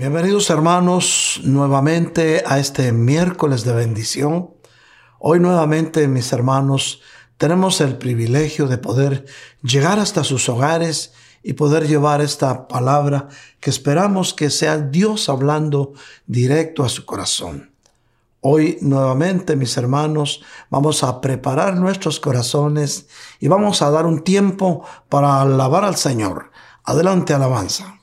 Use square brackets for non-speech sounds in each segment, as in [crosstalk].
Bienvenidos hermanos nuevamente a este miércoles de bendición. Hoy nuevamente mis hermanos tenemos el privilegio de poder llegar hasta sus hogares y poder llevar esta palabra que esperamos que sea Dios hablando directo a su corazón. Hoy nuevamente mis hermanos vamos a preparar nuestros corazones y vamos a dar un tiempo para alabar al Señor. Adelante alabanza.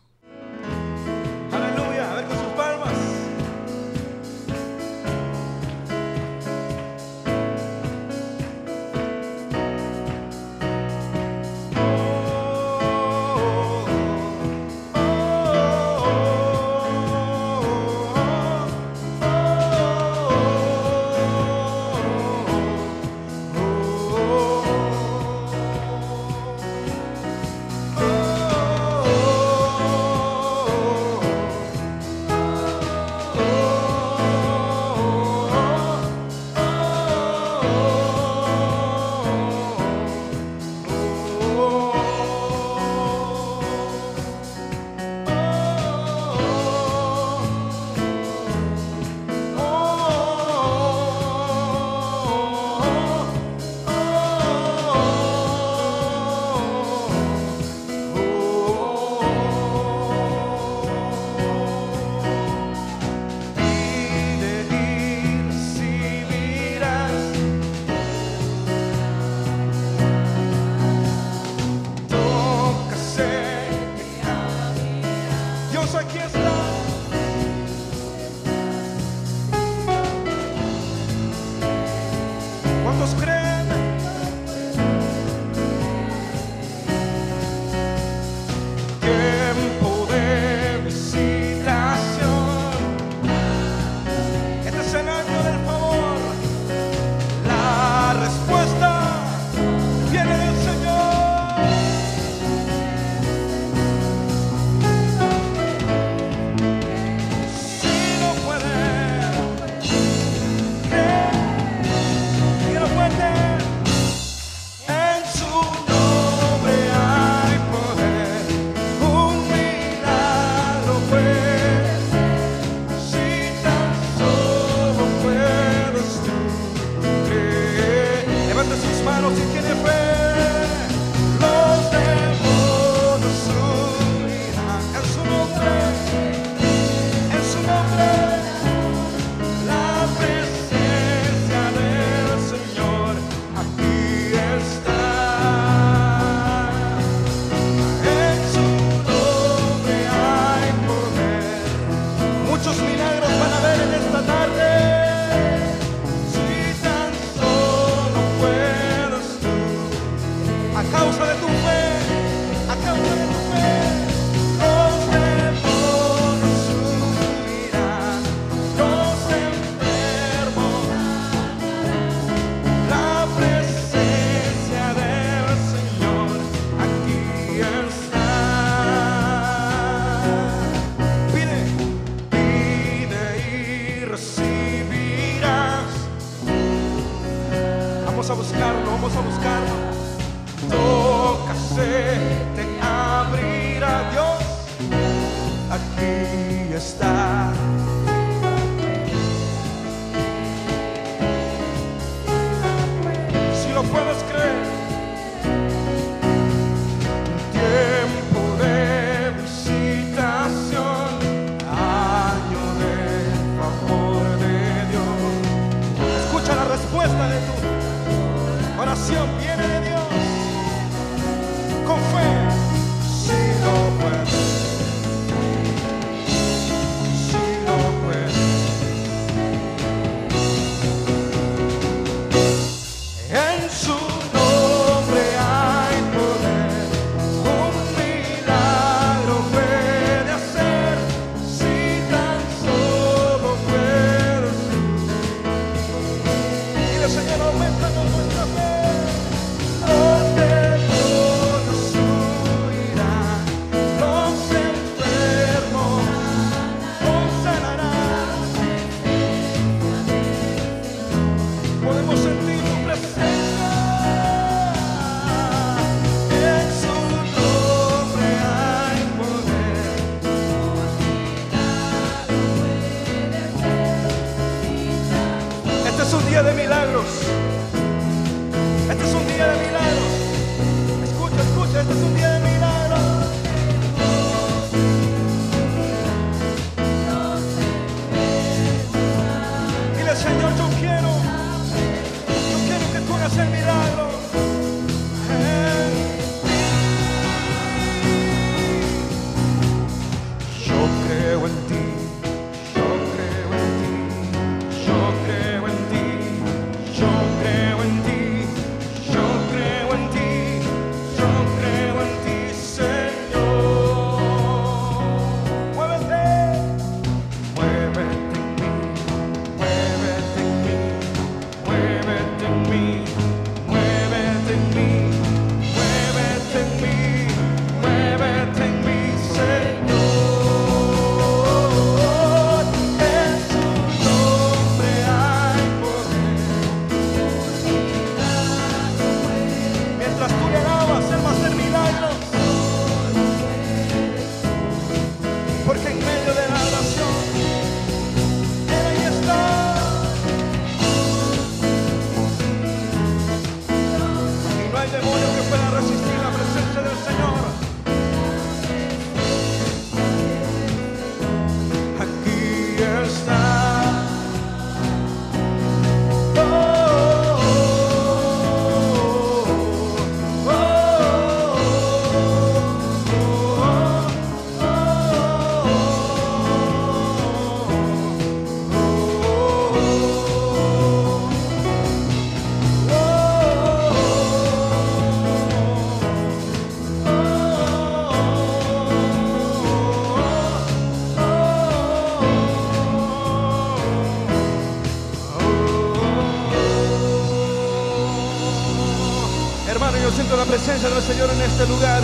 Presencia del Señor en este lugar.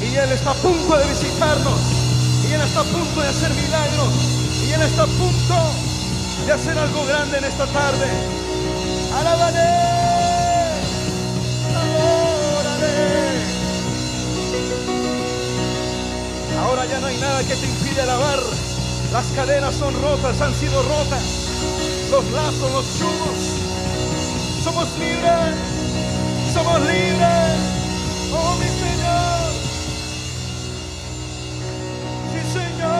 Y Él está a punto de visitarnos. Y Él está a punto de hacer milagros. Y Él está a punto de hacer algo grande en esta tarde. Alábale. Ahora ya no hay nada que te impide alabar. Las cadenas son rotas, han sido rotas. Los lazos, los chumos. Somos libres. Oh, mi Señor. Sí, Señor.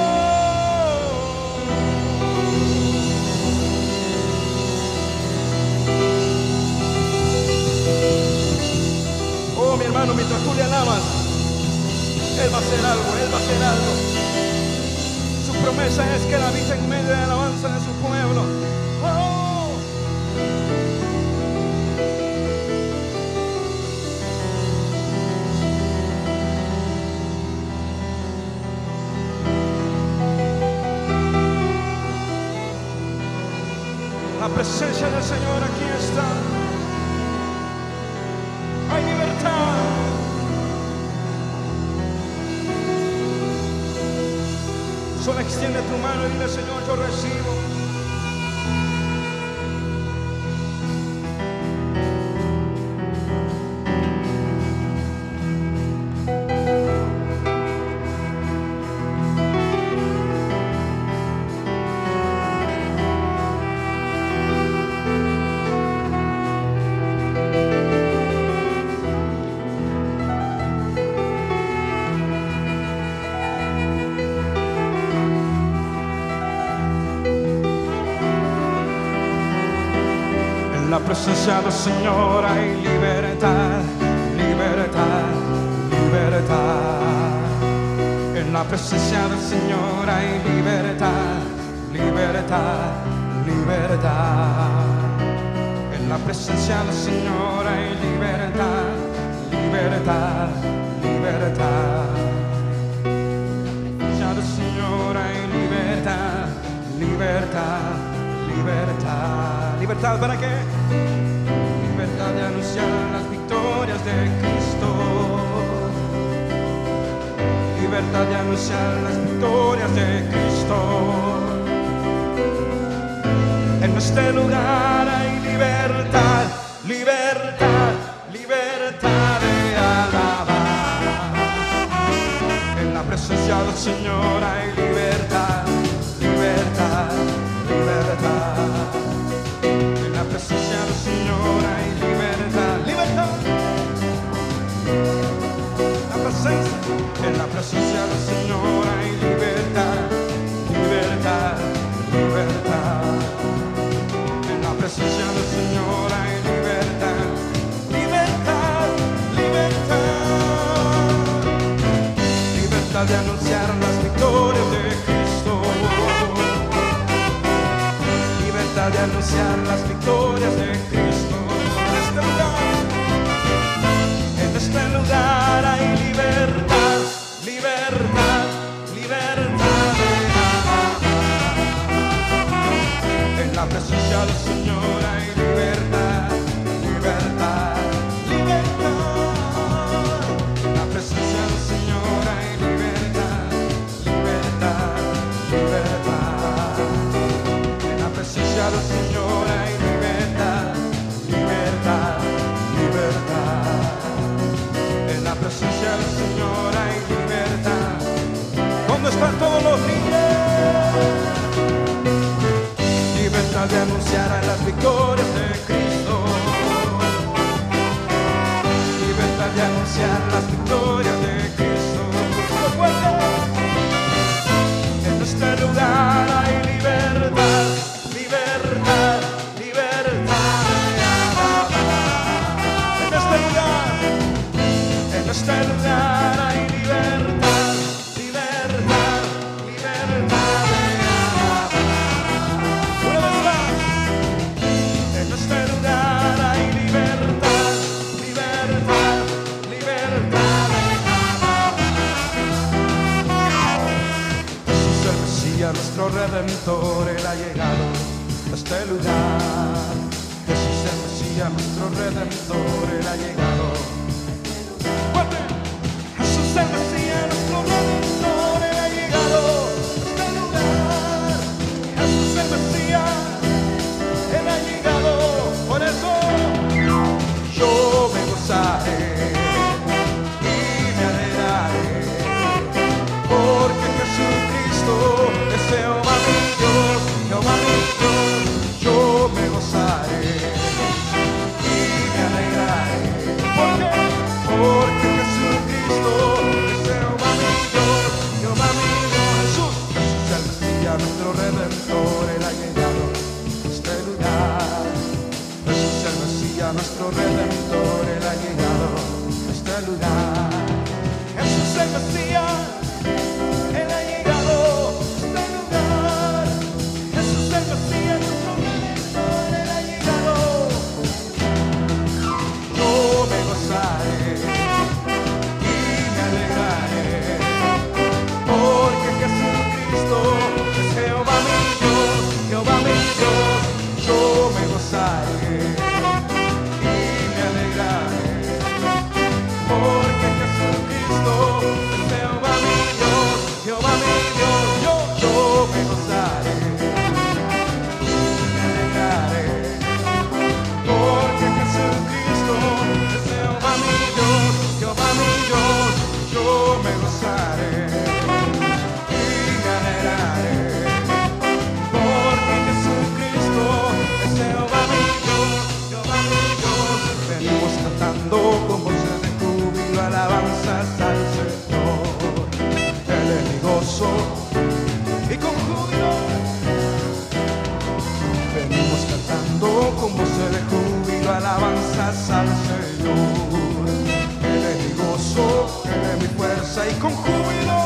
Oh, mi hermano, mientras tú le alabas, Él va a hacer algo, Él va a hacer algo. Su promesa es que Él habita en medio de la alabanza de su presencia del Señor aquí está. Hay libertad. Solo extiende tu mano y dile, Señor, yo recibo. Del Señor hay libertad, libertad, libertad. En la presencia del Señor hay libertad, libertad, libertad. En la presencia del Señor hay libertad, libertad, libertad. En del Señor hay libertad, libertad, libertad. ¿Libertad para qué? De anunciar las victorias de Cristo. Libertad de anunciar las victorias de Cristo. En este lugar hay libertad, libertad, libertad de alabar. En la presencia del Señor hay libertad. presencia del Señor hay libertad, libertad, libertad. En la presencia del Señor hay libertad, libertad, libertad. Libertad de anunciar las victorias de Cristo. Libertad de anunciar las victorias de Cristo. casilla señora y libertad. ya no las picó. de júbilo, alabanzas al Señor. Él es mi gozo, Él es mi fuerza y con júbilo.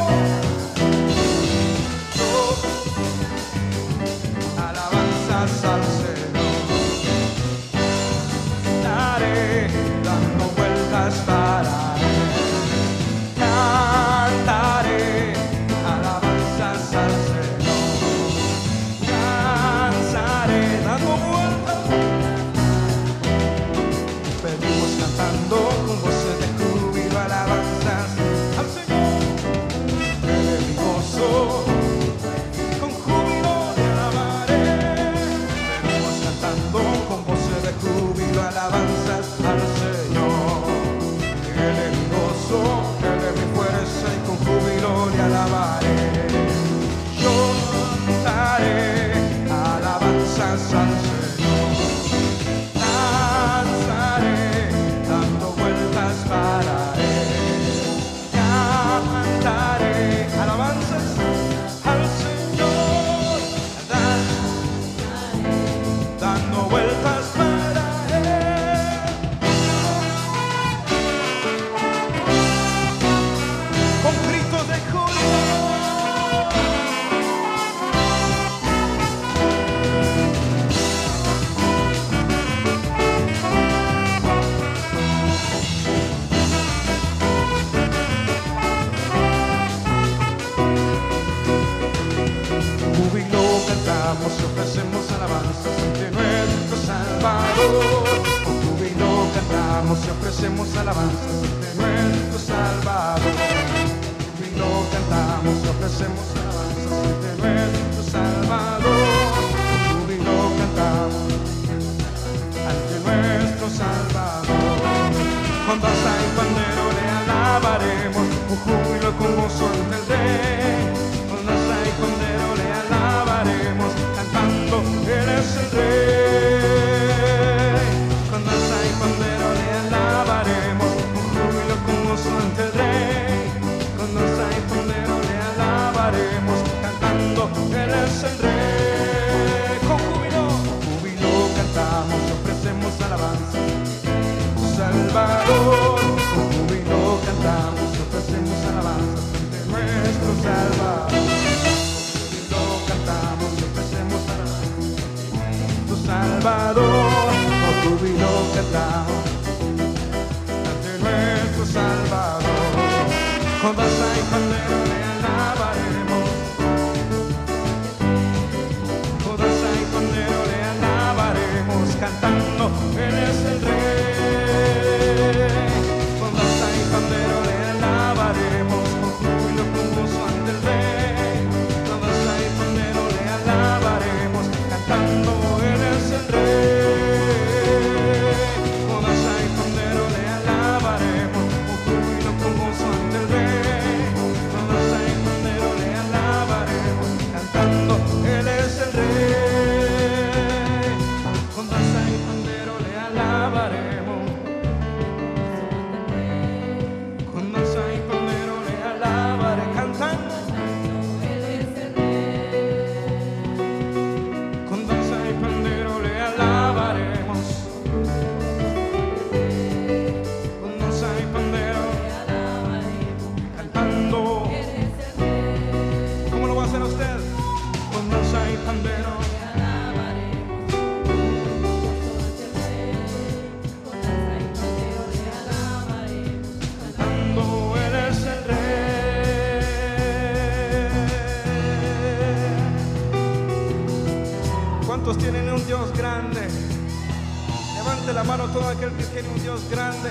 aquel que tiene un Dios grande.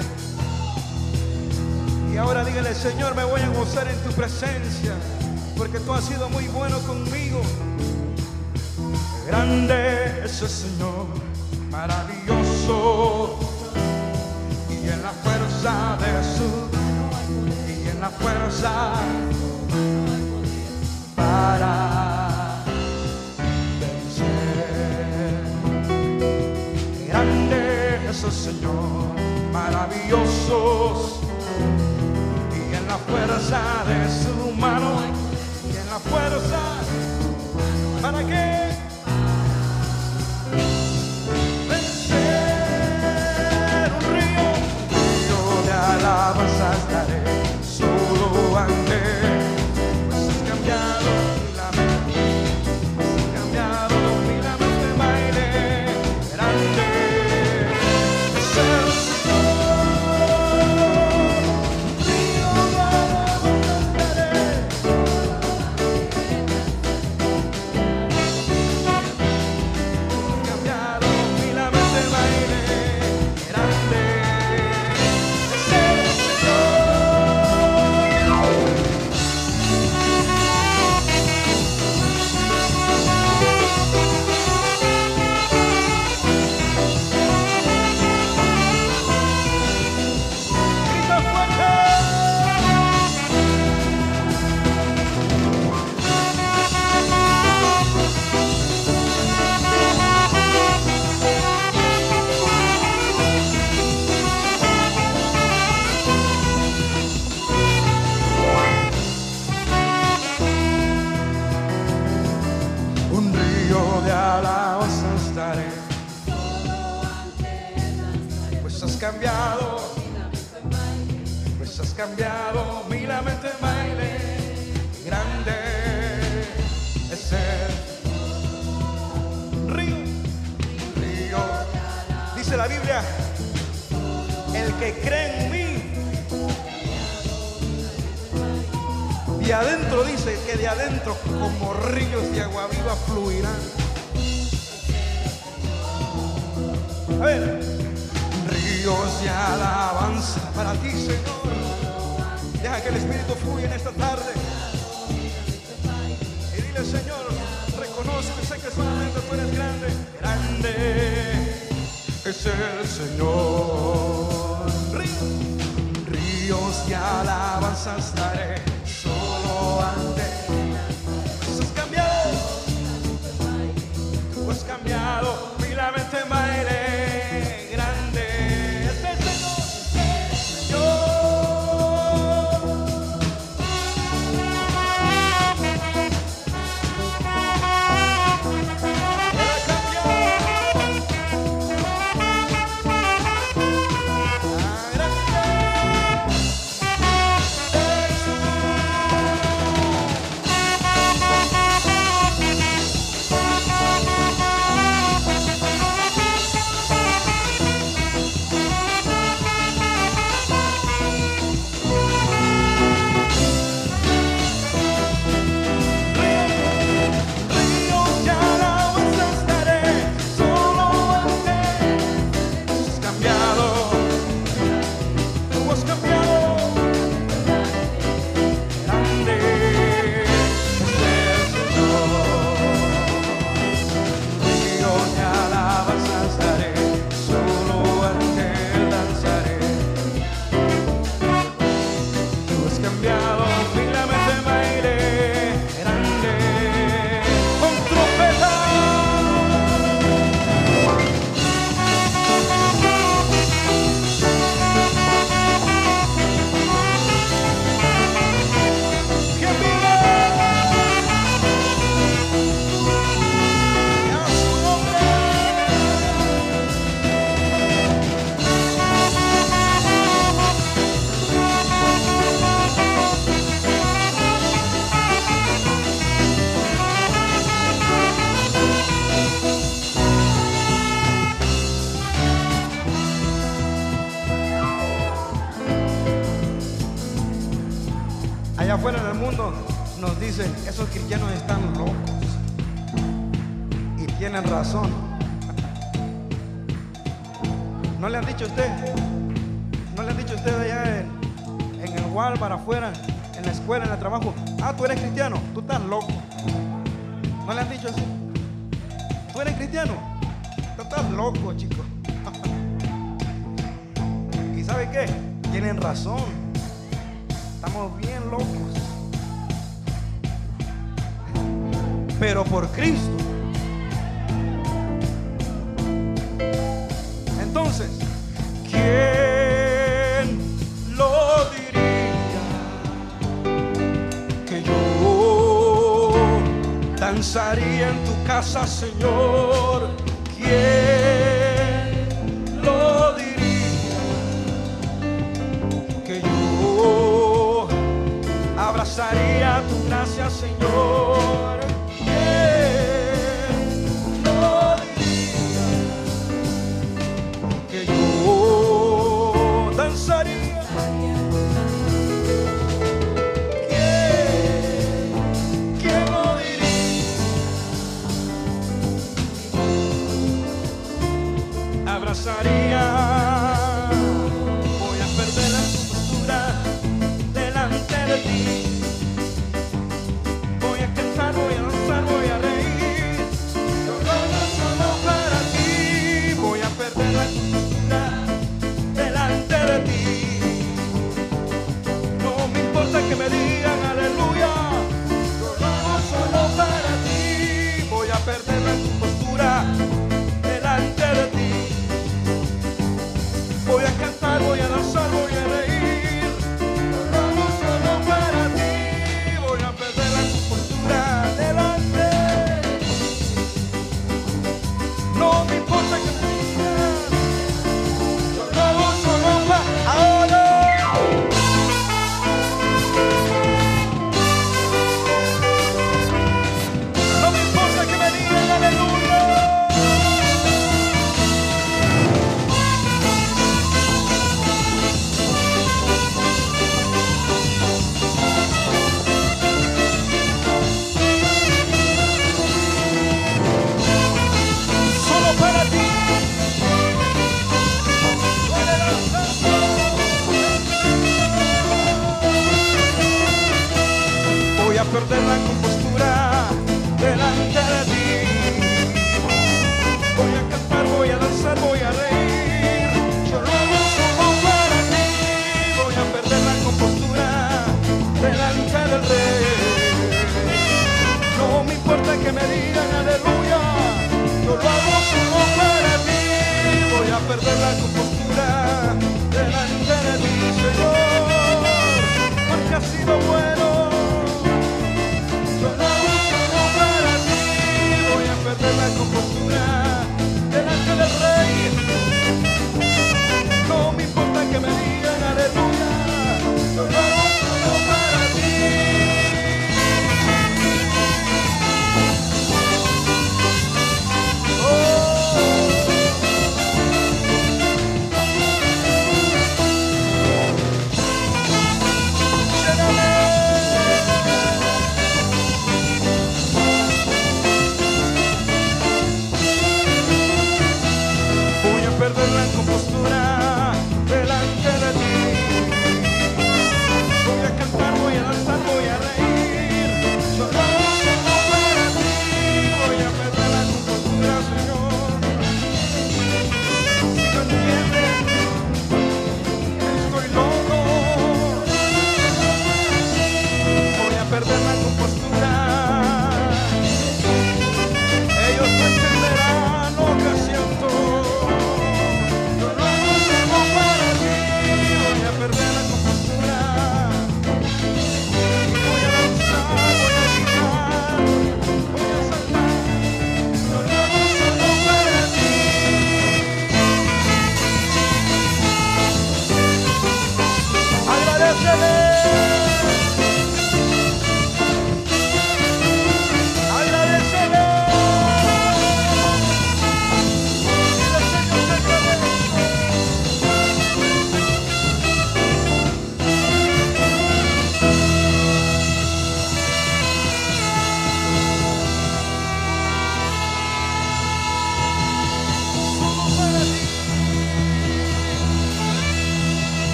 Y ahora dígale, Señor, me voy a gozar en tu presencia, porque tú has sido muy bueno conmigo. Grande es el Señor, maravilloso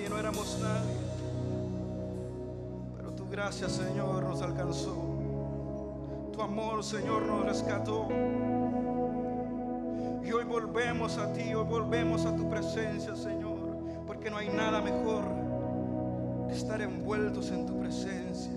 nadie, no éramos nadie. Pero tu gracia, Señor, nos alcanzó. Tu amor, Señor, nos rescató. Y hoy volvemos a ti, hoy volvemos a tu presencia, Señor, porque no hay nada mejor que estar envueltos en tu presencia.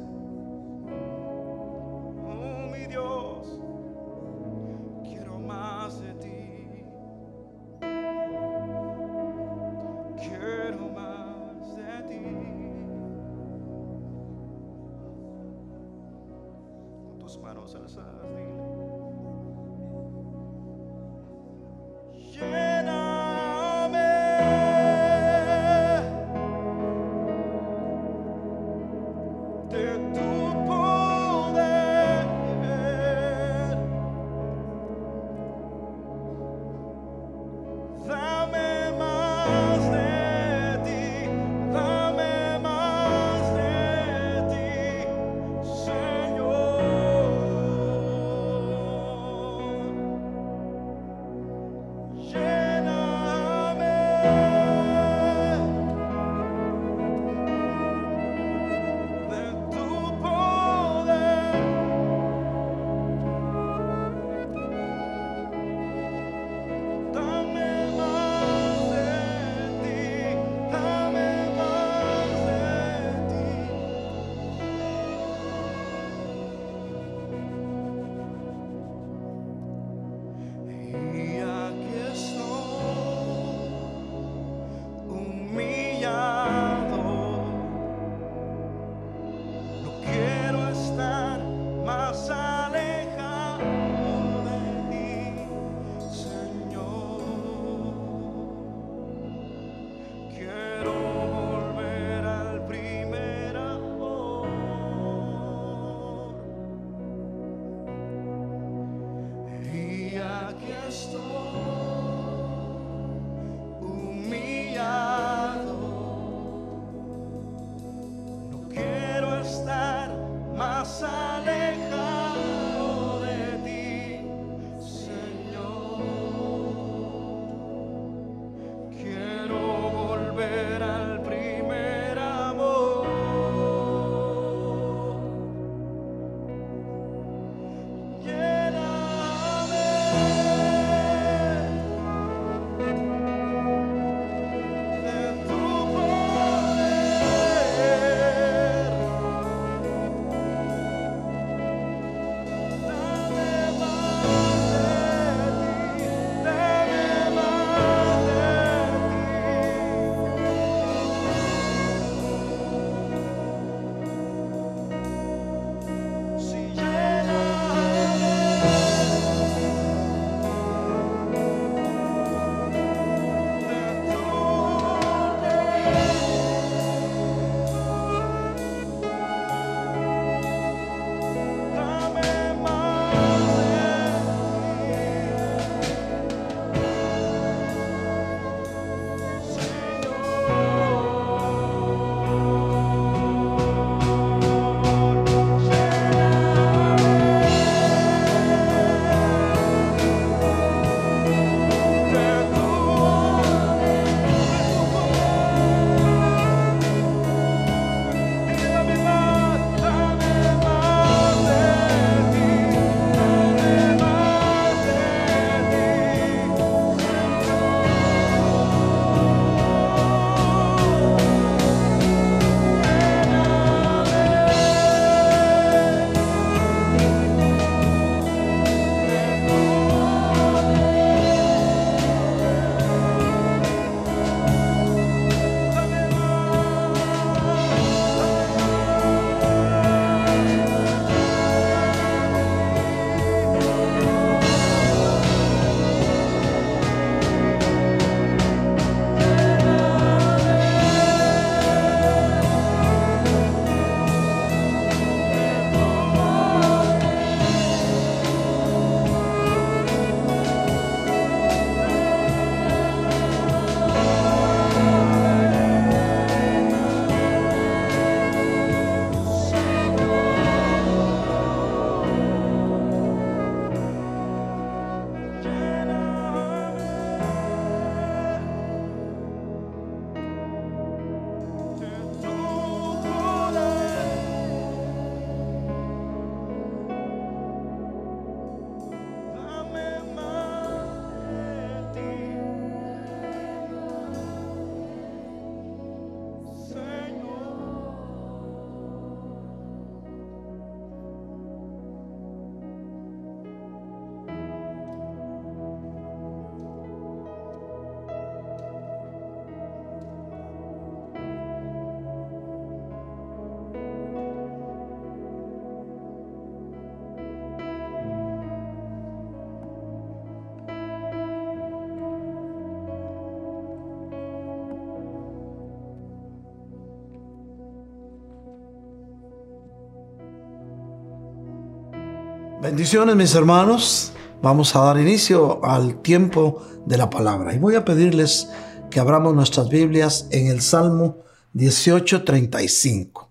Bendiciones mis hermanos. Vamos a dar inicio al tiempo de la palabra. Y voy a pedirles que abramos nuestras Biblias en el Salmo 18:35.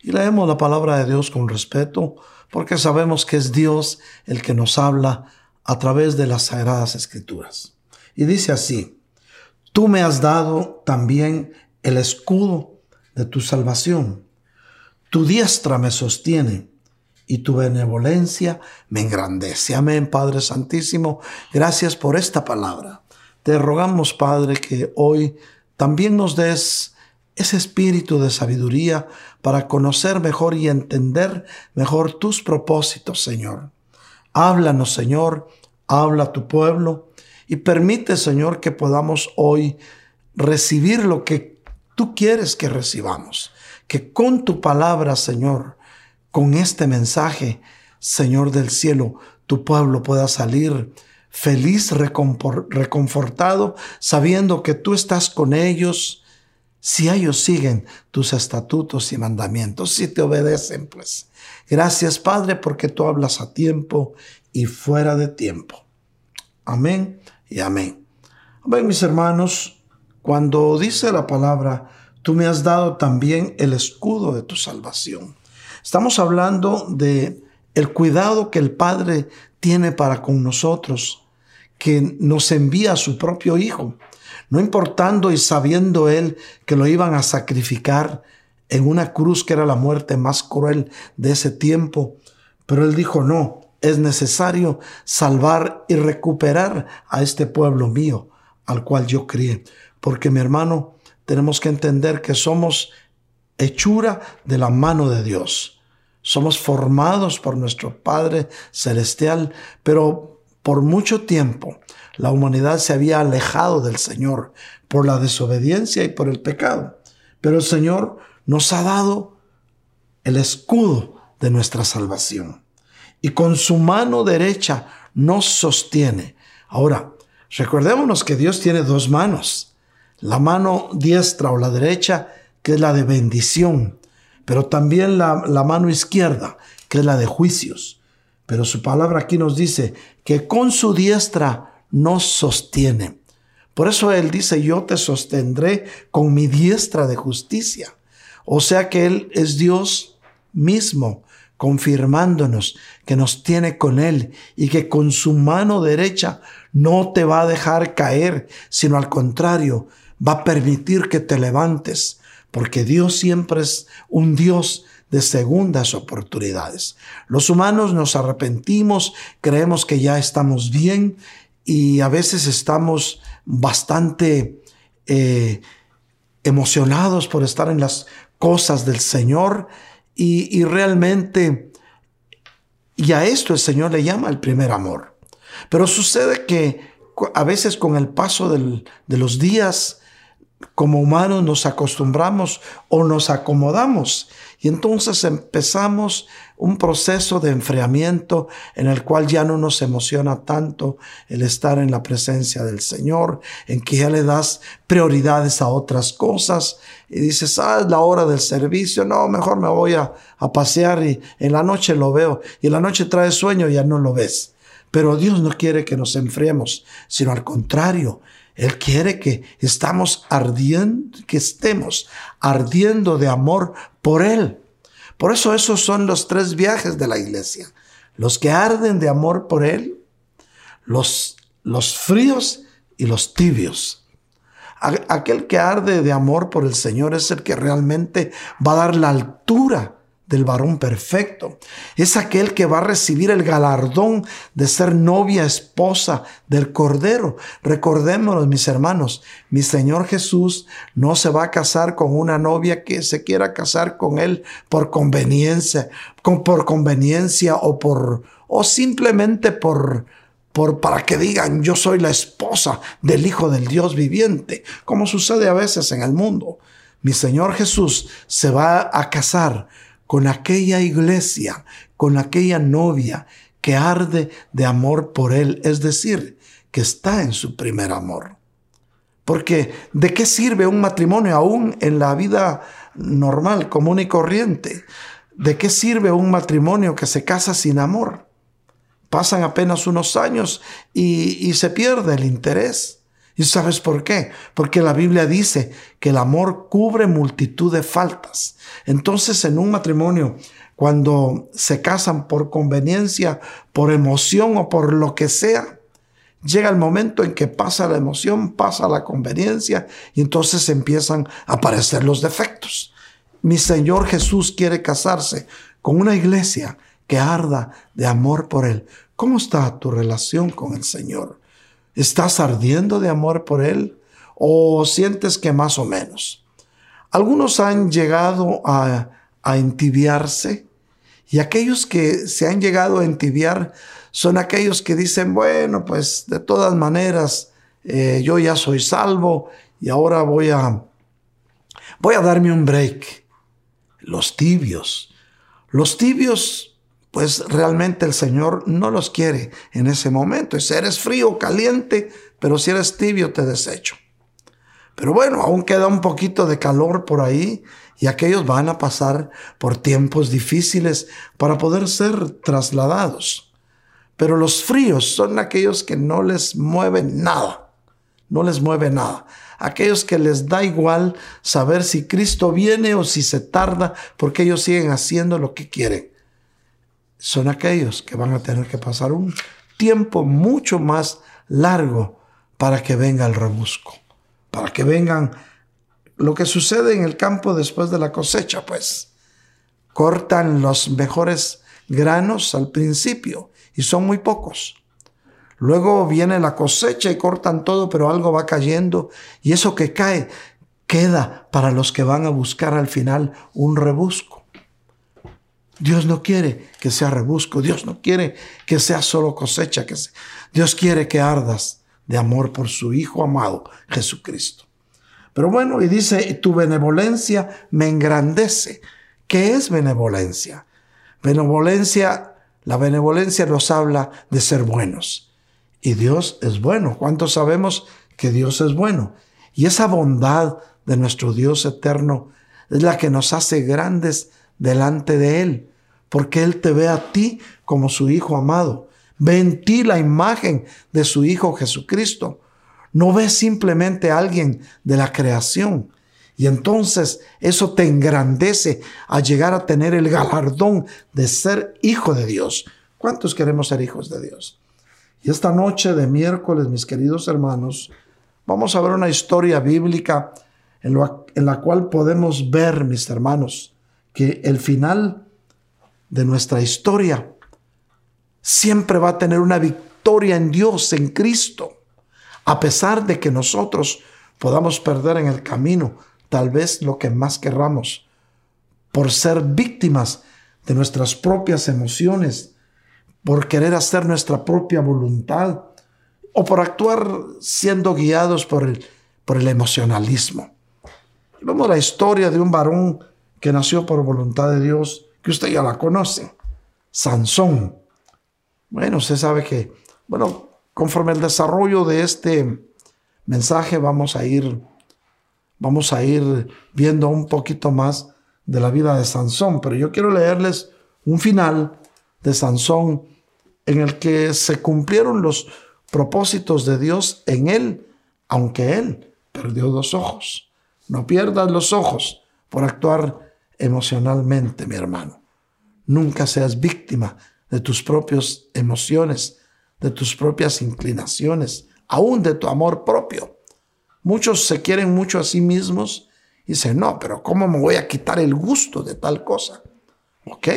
Y leemos la palabra de Dios con respeto porque sabemos que es Dios el que nos habla a través de las sagradas escrituras. Y dice así, tú me has dado también el escudo de tu salvación. Tu diestra me sostiene y tu benevolencia me engrandece. Amén, Padre Santísimo. Gracias por esta palabra. Te rogamos, Padre, que hoy también nos des ese espíritu de sabiduría para conocer mejor y entender mejor tus propósitos, Señor. Háblanos, Señor, habla a tu pueblo y permite, Señor, que podamos hoy recibir lo que tú quieres que recibamos. Que con tu palabra, Señor, con este mensaje, Señor del cielo, tu pueblo pueda salir feliz, reconfortado, sabiendo que tú estás con ellos, si ellos siguen tus estatutos y mandamientos, si te obedecen, pues. Gracias, Padre, porque tú hablas a tiempo y fuera de tiempo. Amén y amén. Amén, mis hermanos, cuando dice la palabra, tú me has dado también el escudo de tu salvación. Estamos hablando de el cuidado que el Padre tiene para con nosotros, que nos envía a su propio Hijo, no importando y sabiendo Él que lo iban a sacrificar en una cruz que era la muerte más cruel de ese tiempo. Pero Él dijo, no, es necesario salvar y recuperar a este pueblo mío al cual yo crié. Porque mi hermano, tenemos que entender que somos hechura de la mano de Dios. Somos formados por nuestro Padre Celestial, pero por mucho tiempo la humanidad se había alejado del Señor por la desobediencia y por el pecado. Pero el Señor nos ha dado el escudo de nuestra salvación y con su mano derecha nos sostiene. Ahora, recordémonos que Dios tiene dos manos, la mano diestra o la derecha, que es la de bendición, pero también la, mano izquierda, que es la de juicios. Pero su palabra aquí nos dice que con su diestra nos sostiene. Por eso Él dice, yo te sostendré con mi diestra de justicia. O sea que Él es Dios mismo, confirmándonos que nos tiene con Él y que con su mano derecha no te va a dejar caer, sino al contrario, va a permitir que te levantes porque Dios siempre es un Dios de segundas oportunidades. Los humanos nos arrepentimos, creemos que ya estamos bien y a veces estamos bastante eh, emocionados por estar en las cosas del Señor y, realmente, y a esto el Señor le llama el primer amor. Pero sucede que a veces con el paso de los días, como humanos nos acostumbramos o nos acomodamos y entonces empezamos un proceso de enfriamiento en el cual ya no nos emociona tanto el estar en la presencia del Señor, en que ya le das prioridades a otras cosas y dices, ah, es la hora del servicio, no, mejor me voy a, a pasear y en la noche lo veo y en la noche trae sueño y ya no lo ves. Pero Dios no quiere que nos enfriemos, sino al contrario, él quiere que estamos ardiendo, que estemos ardiendo de amor por Él. Por eso esos son los tres viajes de la iglesia. Los que arden de amor por Él, los, los fríos y los tibios. Aquel que arde de amor por el Señor es el que realmente va a dar la altura del varón perfecto. Es aquel que va a recibir el galardón de ser novia, esposa del Cordero. Recordémonos, mis hermanos, mi Señor Jesús no se va a casar con una novia que se quiera casar con él por conveniencia, por conveniencia o por o simplemente por por para que digan yo soy la esposa del Hijo del Dios viviente, como sucede a veces en el mundo. Mi Señor Jesús se va a casar con aquella iglesia, con aquella novia que arde de amor por Él, es decir, que está en su primer amor. Porque ¿de qué sirve un matrimonio aún en la vida normal, común y corriente? ¿De qué sirve un matrimonio que se casa sin amor? pasan apenas unos años y, y se pierde el interés. ¿Y sabes por qué? Porque la Biblia dice que el amor cubre multitud de faltas. Entonces en un matrimonio, cuando se casan por conveniencia, por emoción o por lo que sea, llega el momento en que pasa la emoción, pasa la conveniencia y entonces empiezan a aparecer los defectos. Mi Señor Jesús quiere casarse con una iglesia que arda de amor por Él. ¿Cómo está tu relación con el Señor? ¿Estás ardiendo de amor por Él o sientes que más o menos? Algunos han llegado a, a entibiarse y aquellos que se han llegado a entibiar son aquellos que dicen, bueno, pues de todas maneras, eh, yo ya soy salvo y ahora voy a, voy a darme un break. Los tibios. Los tibios pues realmente el Señor no los quiere en ese momento. Si eres frío caliente, pero si eres tibio te desecho. Pero bueno, aún queda un poquito de calor por ahí y aquellos van a pasar por tiempos difíciles para poder ser trasladados. Pero los fríos son aquellos que no les mueve nada, no les mueve nada. Aquellos que les da igual saber si Cristo viene o si se tarda, porque ellos siguen haciendo lo que quieren son aquellos que van a tener que pasar un tiempo mucho más largo para que venga el rebusco, para que vengan lo que sucede en el campo después de la cosecha, pues cortan los mejores granos al principio y son muy pocos. Luego viene la cosecha y cortan todo, pero algo va cayendo y eso que cae queda para los que van a buscar al final un rebusco. Dios no quiere que sea rebusco, Dios no quiere que sea solo cosecha, que Dios quiere que ardas de amor por su Hijo amado, Jesucristo. Pero bueno, y dice, tu benevolencia me engrandece. ¿Qué es benevolencia? Benevolencia, la benevolencia nos habla de ser buenos. Y Dios es bueno. ¿Cuántos sabemos que Dios es bueno? Y esa bondad de nuestro Dios eterno es la que nos hace grandes delante de Él, porque Él te ve a ti como su Hijo amado. Ve en ti la imagen de su Hijo Jesucristo. No ve simplemente a alguien de la creación. Y entonces eso te engrandece a llegar a tener el galardón de ser hijo de Dios. ¿Cuántos queremos ser hijos de Dios? Y esta noche de miércoles, mis queridos hermanos, vamos a ver una historia bíblica en, en la cual podemos ver, mis hermanos, que el final de nuestra historia siempre va a tener una victoria en Dios, en Cristo, a pesar de que nosotros podamos perder en el camino tal vez lo que más querramos, por ser víctimas de nuestras propias emociones, por querer hacer nuestra propia voluntad o por actuar siendo guiados por el, por el emocionalismo. vemos la historia de un varón que nació por voluntad de Dios, que usted ya la conoce, Sansón. Bueno, usted sabe que, bueno, conforme el desarrollo de este mensaje vamos a ir, vamos a ir viendo un poquito más de la vida de Sansón, pero yo quiero leerles un final de Sansón en el que se cumplieron los propósitos de Dios en él, aunque él perdió dos ojos. No pierdas los ojos por actuar emocionalmente, mi hermano. Nunca seas víctima de tus propias emociones, de tus propias inclinaciones, aún de tu amor propio. Muchos se quieren mucho a sí mismos y dicen, no, pero ¿cómo me voy a quitar el gusto de tal cosa? ¿Ok?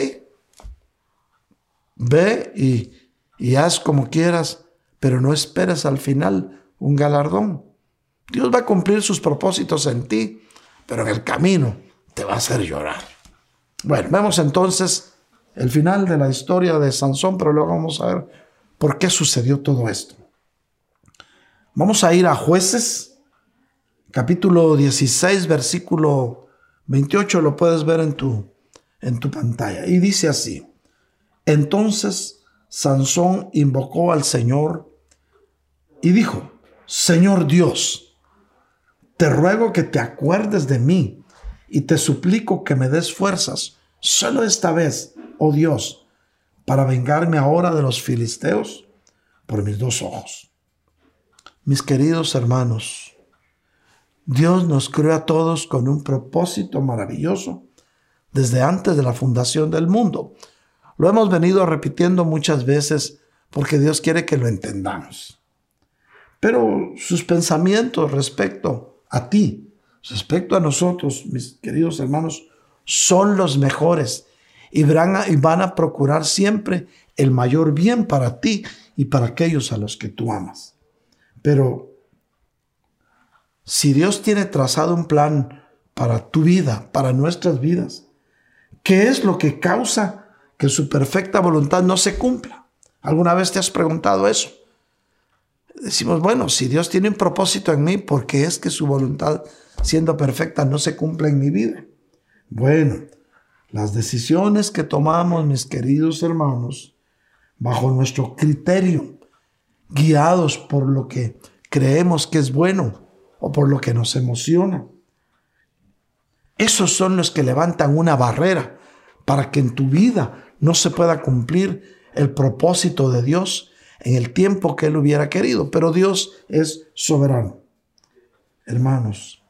Ve y, y haz como quieras, pero no esperes al final un galardón. Dios va a cumplir sus propósitos en ti, pero en el camino te va a hacer llorar. Bueno, vemos entonces el final de la historia de Sansón, pero luego vamos a ver por qué sucedió todo esto. Vamos a ir a jueces, capítulo 16, versículo 28, lo puedes ver en tu, en tu pantalla. Y dice así, entonces Sansón invocó al Señor y dijo, Señor Dios, te ruego que te acuerdes de mí y te suplico que me des fuerzas, solo esta vez, oh Dios, para vengarme ahora de los filisteos por mis dos ojos. Mis queridos hermanos, Dios nos creó a todos con un propósito maravilloso desde antes de la fundación del mundo. Lo hemos venido repitiendo muchas veces porque Dios quiere que lo entendamos. Pero sus pensamientos respecto a ti, respecto a nosotros, mis queridos hermanos, son los mejores y van a, y van a procurar siempre el mayor bien para ti y para aquellos a los que tú amas. Pero si Dios tiene trazado un plan para tu vida, para nuestras vidas, ¿qué es lo que causa que su perfecta voluntad no se cumpla? ¿Alguna vez te has preguntado eso? Decimos, bueno, si Dios tiene un propósito en mí, ¿por qué es que su voluntad, siendo perfecta, no se cumple en mi vida? Bueno, las decisiones que tomamos, mis queridos hermanos, bajo nuestro criterio, guiados por lo que creemos que es bueno o por lo que nos emociona, esos son los que levantan una barrera para que en tu vida no se pueda cumplir el propósito de Dios en el tiempo que Él hubiera querido. Pero Dios es soberano. Hermanos,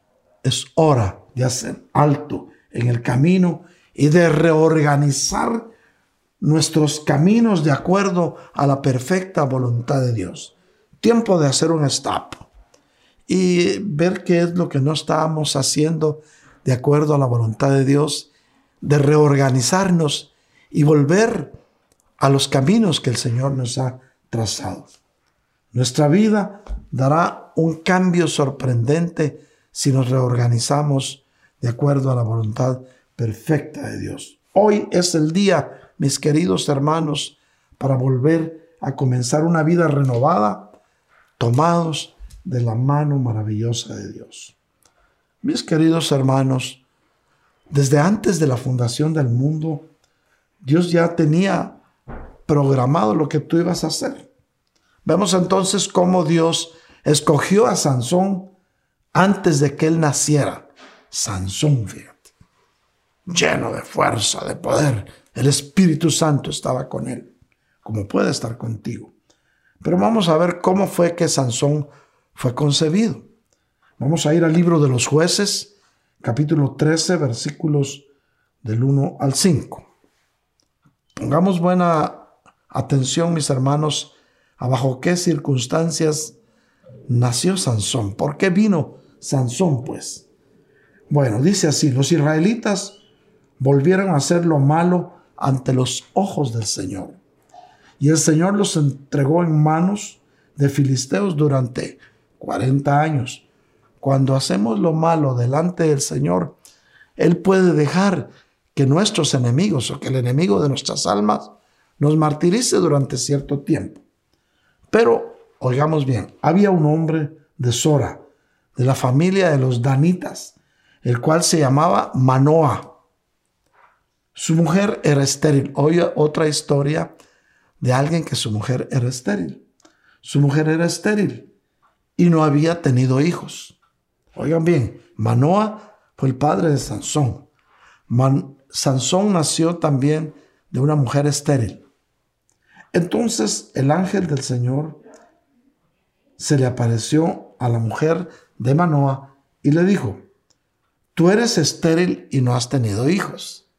es hora de hacer alto en el camino y de reorganizar nuestros caminos de acuerdo a la perfecta voluntad de Dios. Tiempo de hacer un stop y ver qué es lo que no estábamos haciendo de acuerdo a la voluntad de Dios, de reorganizarnos y volver a los caminos que el Señor nos ha trazado. Nuestra vida dará un cambio sorprendente si nos reorganizamos de acuerdo a la voluntad perfecta de Dios. Hoy es el día, mis queridos hermanos, para volver a comenzar una vida renovada, tomados de la mano maravillosa de Dios. Mis queridos hermanos, desde antes de la fundación del mundo, Dios ya tenía programado lo que tú ibas a hacer. Vemos entonces cómo Dios escogió a Sansón antes de que él naciera. Sansón, fíjate, lleno de fuerza, de poder. El Espíritu Santo estaba con él, como puede estar contigo. Pero vamos a ver cómo fue que Sansón fue concebido. Vamos a ir al libro de los jueces, capítulo 13, versículos del 1 al 5. Pongamos buena atención, mis hermanos, a bajo qué circunstancias nació Sansón. ¿Por qué vino Sansón, pues? Bueno, dice así, los israelitas volvieron a hacer lo malo ante los ojos del Señor. Y el Señor los entregó en manos de filisteos durante 40 años cuando hacemos lo malo delante del Señor, Él puede dejar que nuestros enemigos o que el enemigo de nuestras almas nos martirice durante cierto tiempo. Pero, oigamos bien, había un hombre de Sora, de la familia de los Danitas, el cual se llamaba Manoa. Su mujer era estéril. Oye otra historia de alguien que su mujer era estéril. Su mujer era estéril y no había tenido hijos. Oigan bien, Manoa fue el padre de Sansón. Sansón nació también de una mujer estéril. Entonces el ángel del Señor se le apareció a la mujer de Manoa y le dijo, tú eres estéril y no has tenido hijos,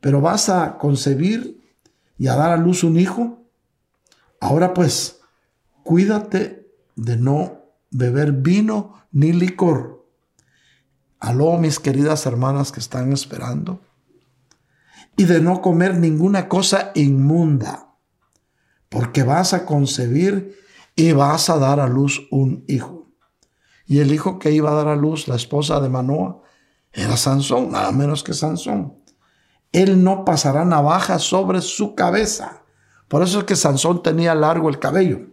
pero vas a concebir y a dar a luz un hijo. Ahora pues, cuídate de no beber vino ni licor. Aló, mis queridas hermanas que están esperando. Y de no comer ninguna cosa inmunda, porque vas a concebir y vas a dar a luz un hijo. Y el hijo que iba a dar a luz, la esposa de Manoa, era Sansón, nada menos que Sansón. Él no pasará navaja sobre su cabeza. Por eso es que Sansón tenía largo el cabello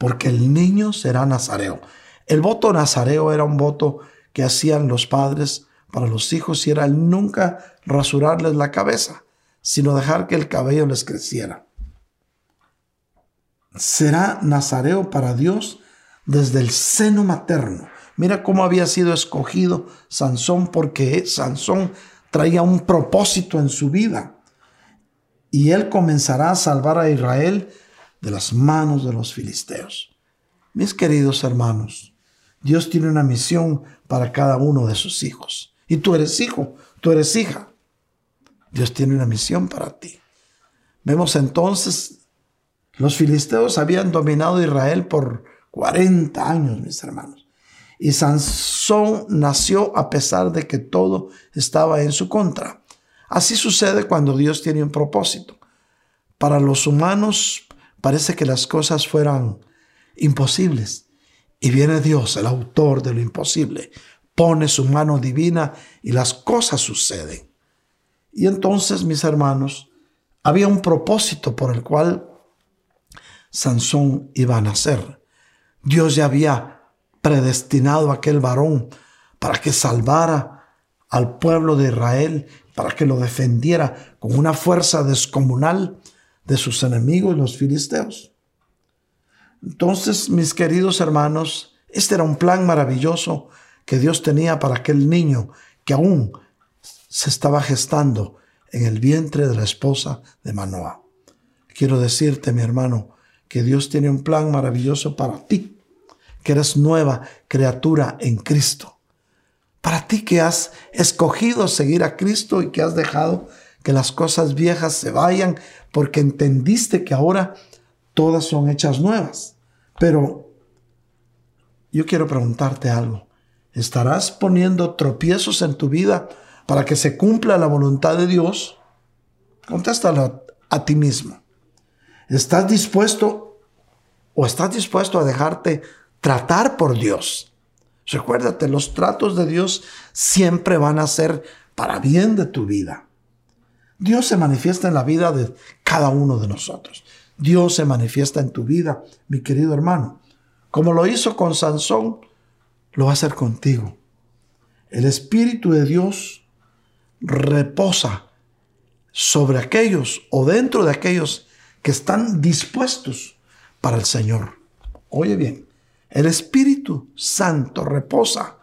porque el niño será nazareo. El voto nazareo era un voto que hacían los padres para los hijos y era el nunca rasurarles la cabeza, sino dejar que el cabello les creciera. Será nazareo para Dios desde el seno materno. Mira cómo había sido escogido Sansón porque Sansón traía un propósito en su vida. y él comenzará a salvar a Israel de las manos de los filisteos. Mis queridos hermanos, Dios tiene una misión para cada uno de sus hijos. Y tú eres hijo, tú eres hija. Dios tiene una misión para ti. Vemos entonces, los filisteos habían dominado Israel por 40 años, mis hermanos. Y Sansón nació a pesar de que todo estaba en su contra. Así sucede cuando Dios tiene un propósito. Para los humanos parece que las cosas fueran imposibles. Y viene Dios, el autor de lo imposible, pone su mano divina y las cosas suceden. Y entonces, mis hermanos, había un propósito por el cual Sansón iba a nacer. Dios ya había predestinado a aquel varón para que salvara al pueblo de Israel, para que lo defendiera con una fuerza descomunal de sus enemigos, los filisteos. Entonces, mis queridos hermanos, este era un plan maravilloso que Dios tenía para aquel niño que aún se estaba gestando en el vientre de la esposa de Manoah. Quiero decirte, mi hermano, que Dios tiene un plan maravilloso para ti, que eres nueva criatura en Cristo. Para ti que has escogido seguir a Cristo y que has dejado que las cosas viejas se vayan porque entendiste que ahora todas son hechas nuevas. Pero yo quiero preguntarte algo. ¿Estarás poniendo tropiezos en tu vida para que se cumpla la voluntad de Dios? Contéstalo a ti mismo. ¿Estás dispuesto o estás dispuesto a dejarte tratar por Dios? Recuérdate, los tratos de Dios siempre van a ser para bien de tu vida. Dios se manifiesta en la vida de cada uno de nosotros. Dios se manifiesta en tu vida, mi querido hermano. Como lo hizo con Sansón, lo va a hacer contigo. El Espíritu de Dios reposa sobre aquellos o dentro de aquellos que están dispuestos para el Señor. Oye bien, el Espíritu Santo reposa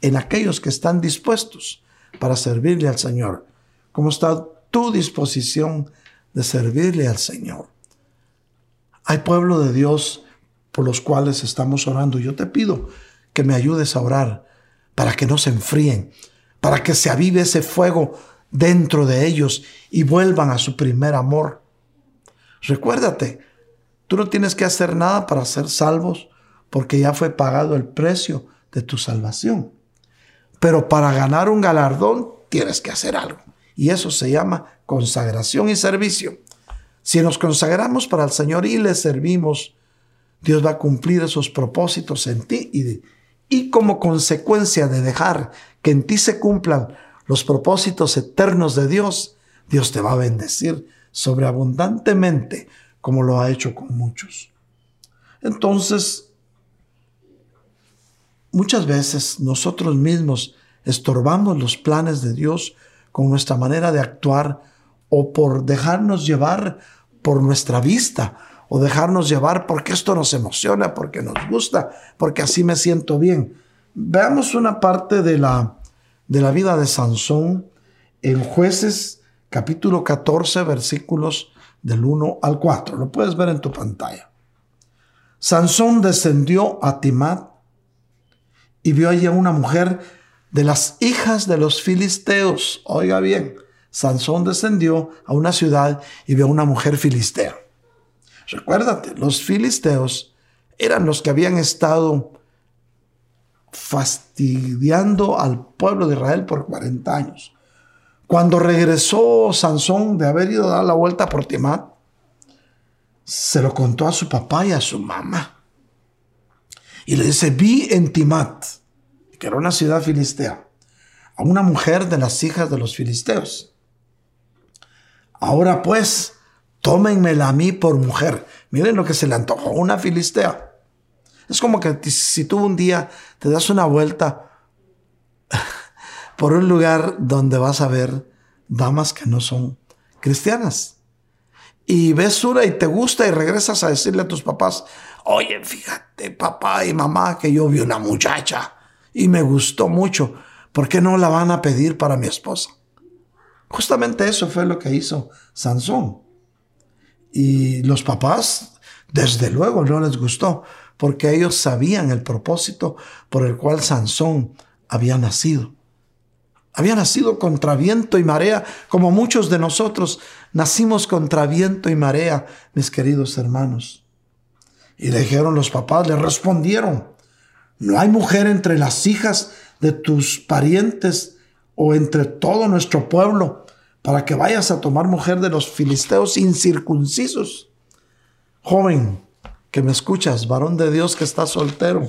en aquellos que están dispuestos para servirle al Señor. ¿Cómo está tu disposición de servirle al Señor? Hay pueblo de Dios por los cuales estamos orando. Yo te pido que me ayudes a orar para que no se enfríen, para que se avive ese fuego dentro de ellos y vuelvan a su primer amor. Recuérdate, tú no tienes que hacer nada para ser salvos porque ya fue pagado el precio de tu salvación. Pero para ganar un galardón tienes que hacer algo. Y eso se llama consagración y servicio. Si nos consagramos para el Señor y le servimos, Dios va a cumplir esos propósitos en ti y, y como consecuencia de dejar que en ti se cumplan los propósitos eternos de Dios, Dios te va a bendecir sobreabundantemente como lo ha hecho con muchos. Entonces, muchas veces nosotros mismos estorbamos los planes de Dios con nuestra manera de actuar o por dejarnos llevar por nuestra vista o dejarnos llevar porque esto nos emociona, porque nos gusta, porque así me siento bien. Veamos una parte de la, de la vida de Sansón en jueces capítulo 14 versículos del 1 al 4. Lo puedes ver en tu pantalla. Sansón descendió a Timat y vio allí a una mujer de las hijas de los filisteos. Oiga bien, Sansón descendió a una ciudad y vio a una mujer filistea. Recuérdate, los filisteos eran los que habían estado fastidiando al pueblo de Israel por 40 años. Cuando regresó Sansón de haber ido a dar la vuelta por Timat, se lo contó a su papá y a su mamá. Y le dice, vi en Timat, que era una ciudad filistea, a una mujer de las hijas de los filisteos. Ahora pues, tómenmela a mí por mujer. Miren lo que se le antojó, una filistea. Es como que si tú un día te das una vuelta por un lugar donde vas a ver damas que no son cristianas. Y ves una y te gusta y regresas a decirle a tus papás, oye, fíjate papá y mamá que yo vi una muchacha y me gustó mucho. ¿Por qué no la van a pedir para mi esposa? Justamente eso fue lo que hizo Sansón. Y los papás, desde luego, no les gustó, porque ellos sabían el propósito por el cual Sansón había nacido. Había nacido contra viento y marea, como muchos de nosotros nacimos contra viento y marea, mis queridos hermanos. Y le dijeron los papás, le respondieron, no hay mujer entre las hijas de tus parientes o entre todo nuestro pueblo para que vayas a tomar mujer de los filisteos incircuncisos. Joven, que me escuchas, varón de Dios que está soltero,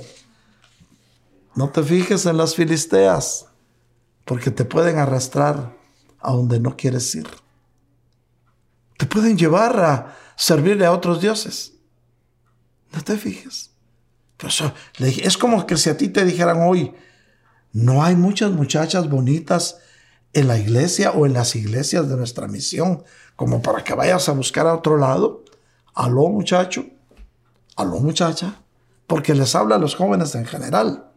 no te fijes en las filisteas, porque te pueden arrastrar a donde no quieres ir. Te pueden llevar a servirle a otros dioses. No te fijes. es como que si a ti te dijeran hoy, no hay muchas muchachas bonitas en la iglesia o en las iglesias de nuestra misión, como para que vayas a buscar a otro lado. Aló muchacho, aló muchacha, porque les habla a los jóvenes en general.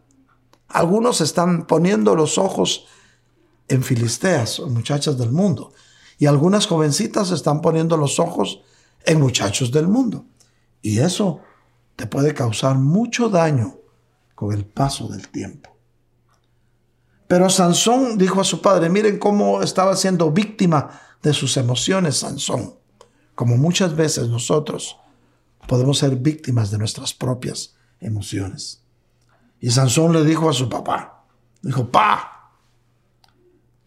Algunos están poniendo los ojos en filisteas muchachas del mundo. Y algunas jovencitas están poniendo los ojos en muchachos del mundo. Y eso te puede causar mucho daño con el paso del tiempo. Pero Sansón dijo a su padre, miren cómo estaba siendo víctima de sus emociones Sansón. Como muchas veces nosotros podemos ser víctimas de nuestras propias emociones. Y Sansón le dijo a su papá, dijo, pa,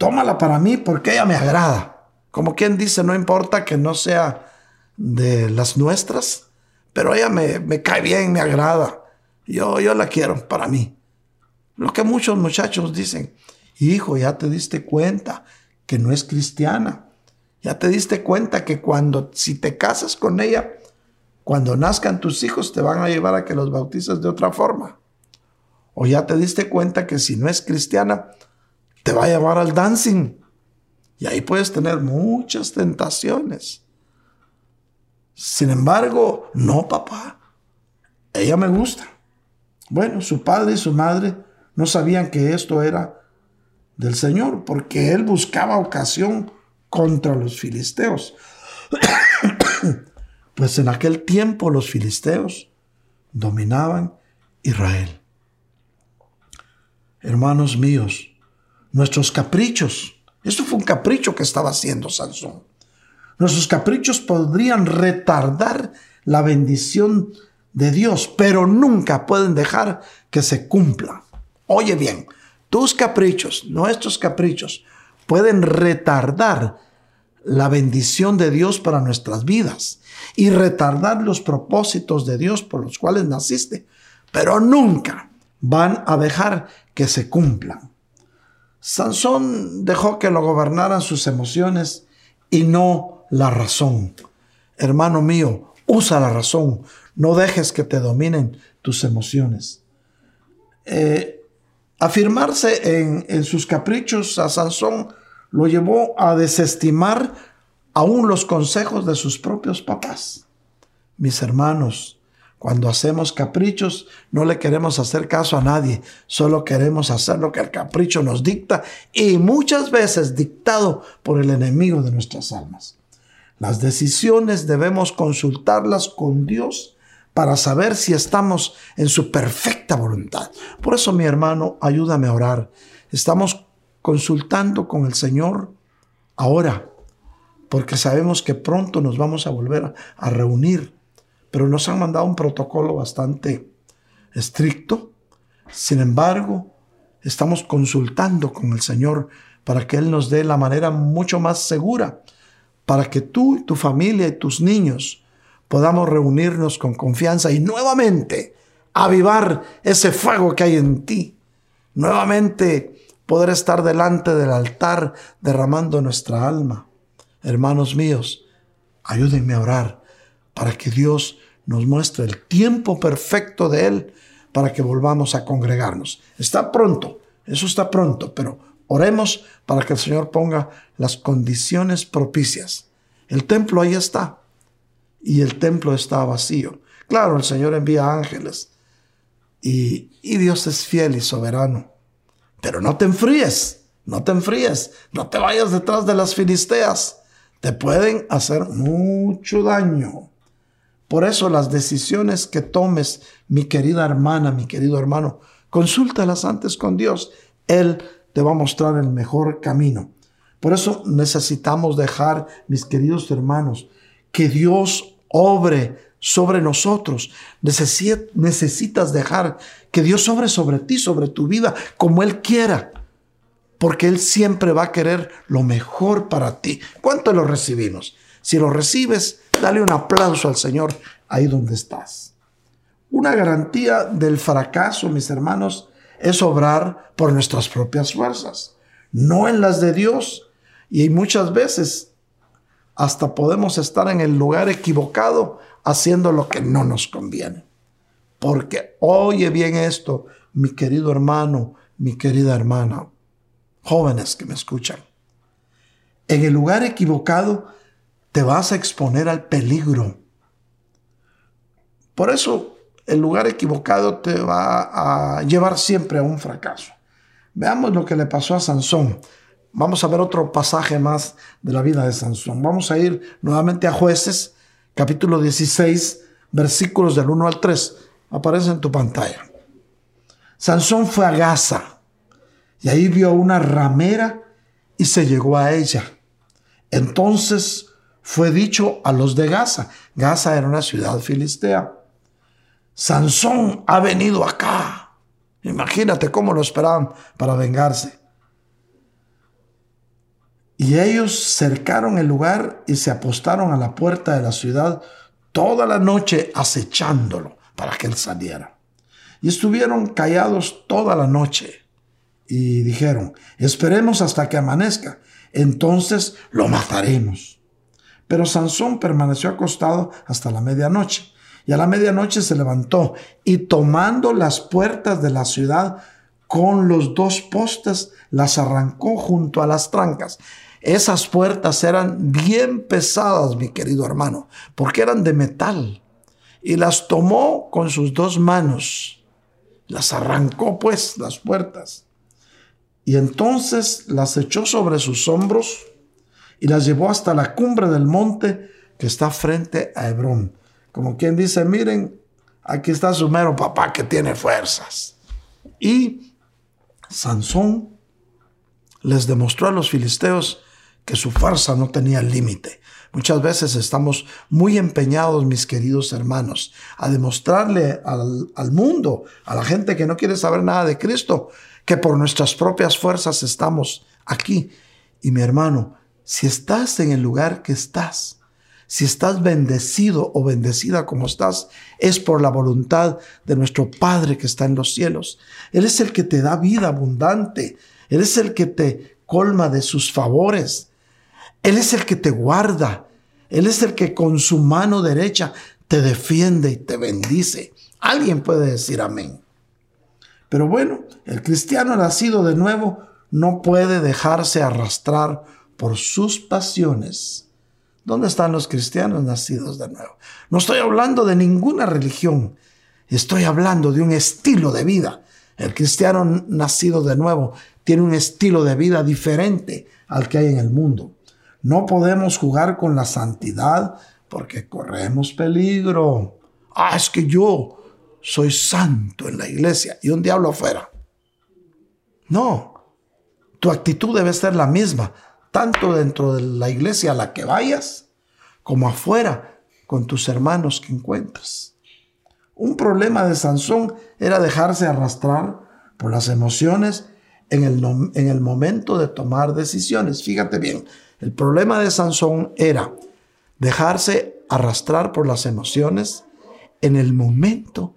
tómala para mí porque ella me agrada. Como quien dice, no importa que no sea de las nuestras, pero ella me, me cae bien, me agrada. Yo, yo la quiero para mí. Lo que muchos muchachos dicen, hijo, ya te diste cuenta que no es cristiana. Ya te diste cuenta que cuando, si te casas con ella, cuando nazcan tus hijos te van a llevar a que los bautices de otra forma. O ya te diste cuenta que si no es cristiana, te va a llevar al dancing. Y ahí puedes tener muchas tentaciones. Sin embargo, no, papá. Ella me gusta. Bueno, su padre y su madre no sabían que esto era del Señor, porque él buscaba ocasión contra los filisteos. [coughs] pues en aquel tiempo los filisteos dominaban Israel hermanos míos, nuestros caprichos. Esto fue un capricho que estaba haciendo Sansón. Nuestros caprichos podrían retardar la bendición de Dios, pero nunca pueden dejar que se cumpla. Oye bien, tus caprichos, nuestros caprichos, pueden retardar la bendición de Dios para nuestras vidas y retardar los propósitos de Dios por los cuales naciste, pero nunca van a dejar que se cumplan. Sansón dejó que lo gobernaran sus emociones y no la razón. Hermano mío, usa la razón, no dejes que te dominen tus emociones. Eh, afirmarse en, en sus caprichos a Sansón lo llevó a desestimar aún los consejos de sus propios papás. Mis hermanos, cuando hacemos caprichos, no le queremos hacer caso a nadie, solo queremos hacer lo que el capricho nos dicta y muchas veces dictado por el enemigo de nuestras almas. Las decisiones debemos consultarlas con Dios para saber si estamos en su perfecta voluntad. Por eso, mi hermano, ayúdame a orar. Estamos consultando con el Señor ahora, porque sabemos que pronto nos vamos a volver a reunir pero nos han mandado un protocolo bastante estricto. Sin embargo, estamos consultando con el Señor para que Él nos dé la manera mucho más segura, para que tú, tu familia y tus niños podamos reunirnos con confianza y nuevamente avivar ese fuego que hay en ti. Nuevamente poder estar delante del altar derramando nuestra alma. Hermanos míos, ayúdenme a orar para que Dios nos muestre el tiempo perfecto de Él para que volvamos a congregarnos. Está pronto, eso está pronto, pero oremos para que el Señor ponga las condiciones propicias. El templo ahí está y el templo está vacío. Claro, el Señor envía ángeles y, y Dios es fiel y soberano. Pero no te enfríes, no te enfríes, no te vayas detrás de las filisteas te pueden hacer mucho daño. Por eso las decisiones que tomes, mi querida hermana, mi querido hermano, consúltalas antes con Dios. Él te va a mostrar el mejor camino. Por eso necesitamos dejar, mis queridos hermanos, que Dios obre sobre nosotros. necesitas dejar que Dios obre sobre ti, sobre tu vida, como Él quiera. Porque Él siempre va a querer lo mejor para ti. ¿Cuánto lo recibimos? Si lo recibes, dale un aplauso al Señor ahí donde estás. Una garantía del fracaso, mis hermanos, es obrar por nuestras propias fuerzas, no en las de Dios. Y muchas veces hasta podemos estar en el lugar equivocado haciendo lo que no nos conviene. Porque oye bien esto, mi querido hermano, mi querida hermana, jóvenes que me escuchan. En el lugar equivocado te vas a exponer al peligro. Por eso el lugar equivocado te va a llevar siempre a un fracaso. Veamos lo que le pasó a Sansón. Vamos a ver otro pasaje más de la vida de Sansón. Vamos a ir nuevamente a jueces, capítulo 16, versículos del 1 al 3. Aparece en tu pantalla. Sansón fue a Gaza y ahí vio una ramera y se llegó a ella. Entonces fue dicho a los de Gaza. Gaza era una ciudad filistea. Sansón ha venido acá. Imagínate cómo lo esperaban para vengarse. Y ellos cercaron el lugar y se apostaron a la puerta de la ciudad toda la noche acechándolo para que él saliera. Y estuvieron callados toda la noche y dijeron, esperemos hasta que amanezca, entonces lo mataremos. Pero Sansón permaneció acostado hasta la medianoche. Y a la medianoche se levantó y tomando las puertas de la ciudad con los dos postes, las arrancó junto a las trancas esas puertas eran bien pesadas, mi querido hermano, porque eran de metal. Y las tomó con sus dos manos. Las arrancó pues las puertas. Y entonces las echó sobre sus hombros y las llevó hasta la cumbre del monte que está frente a Hebrón. Como quien dice, miren, aquí está su mero papá que tiene fuerzas. Y Sansón les demostró a los filisteos que su fuerza no tenía límite. Muchas veces estamos muy empeñados, mis queridos hermanos, a demostrarle al, mundo, a la gente que no quiere saber nada de Cristo, que por nuestras propias fuerzas estamos aquí. Y mi hermano, si estás en el lugar que estás, si estás bendecido o bendecida como estás, es por la voluntad de nuestro Padre que está en los cielos. Él es el que te da vida abundante. Él es el que te colma de sus favores. Él es el que te guarda. Él es el que con su mano derecha te defiende y te bendice. Alguien puede decir amén. Pero bueno, el cristiano nacido de nuevo no puede dejarse arrastrar por sus pasiones. ¿Dónde están los cristianos nacidos de nuevo? No estoy hablando de ninguna religión. Estoy hablando de un estilo de vida. El cristiano nacido de nuevo tiene un estilo de vida diferente al que hay en el mundo. No podemos jugar con la santidad porque corremos peligro. Ah, es que yo soy santo en la iglesia y un diablo afuera. No, tu actitud debe ser la misma, tanto dentro de la iglesia a la que vayas, como afuera con tus hermanos que encuentras. Un problema de Sansón era dejarse arrastrar por las emociones en el, en el momento de tomar decisiones. Fíjate bien, el problema de Sansón era dejarse arrastrar por las emociones en el momento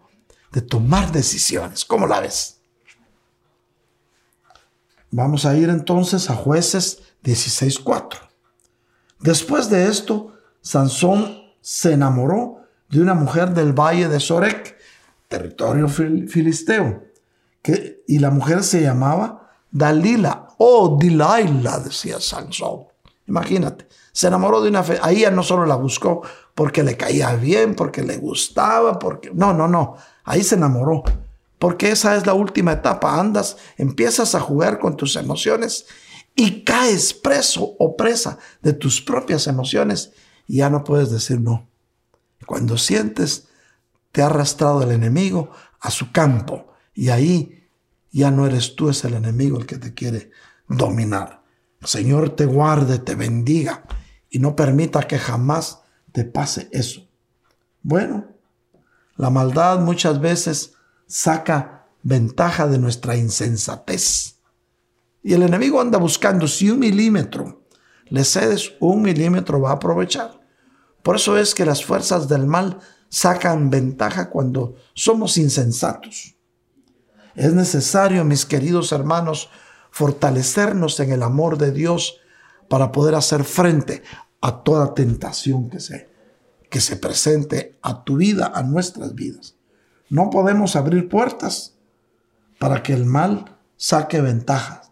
de tomar decisiones. ¿Cómo la ves? Vamos a ir entonces a jueces 16.4. Después de esto, Sansón se enamoró de una mujer del valle de Sorek, territorio filisteo, y la mujer se llamaba Dalila o Dilaila, decía Sansón. Imagínate, se enamoró de una. Ahí ya no solo la buscó porque le caía bien, porque le gustaba, porque... No, no, no. Ahí se enamoró. Porque esa es la última etapa. Andas, empiezas a jugar con tus emociones y caes preso o presa de tus propias emociones y ya no puedes decir no. Cuando sientes, te ha arrastrado el enemigo a su campo y ahí ya no eres tú, es el enemigo el que te quiere dominar. Señor te guarde, te bendiga y no permita que jamás te pase eso. Bueno, la maldad muchas veces saca ventaja de nuestra insensatez. Y el enemigo anda buscando si un milímetro le cedes, un milímetro va a aprovechar. Por eso es que las fuerzas del mal sacan ventaja cuando somos insensatos. Es necesario, mis queridos hermanos, fortalecernos en el amor de Dios para poder hacer frente a toda tentación que se, que se presente a tu vida, a nuestras vidas. No podemos abrir puertas para que el mal saque ventaja.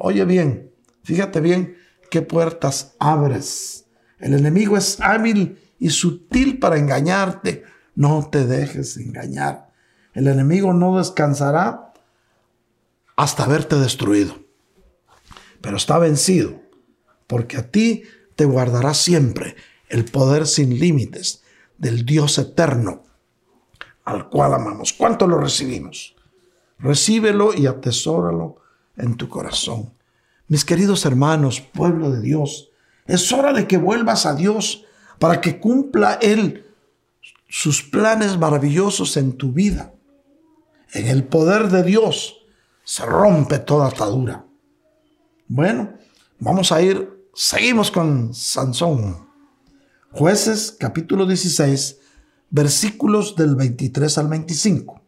Oye bien, fíjate bien qué puertas abres. El enemigo es hábil y sutil para engañarte. No te dejes engañar. El enemigo no descansará hasta haberte destruido. Pero está vencido, porque a ti te guardará siempre el poder sin límites del Dios eterno al cual amamos. ¿Cuánto lo recibimos? Recíbelo y atesóralo en tu corazón. Mis queridos hermanos, pueblo de Dios, es hora de que vuelvas a Dios para que cumpla Él sus planes maravillosos en tu vida. En el poder de Dios se rompe toda atadura. Bueno, vamos a ir, seguimos con Sansón. Jueces capítulo 16, versículos del 23 al 25.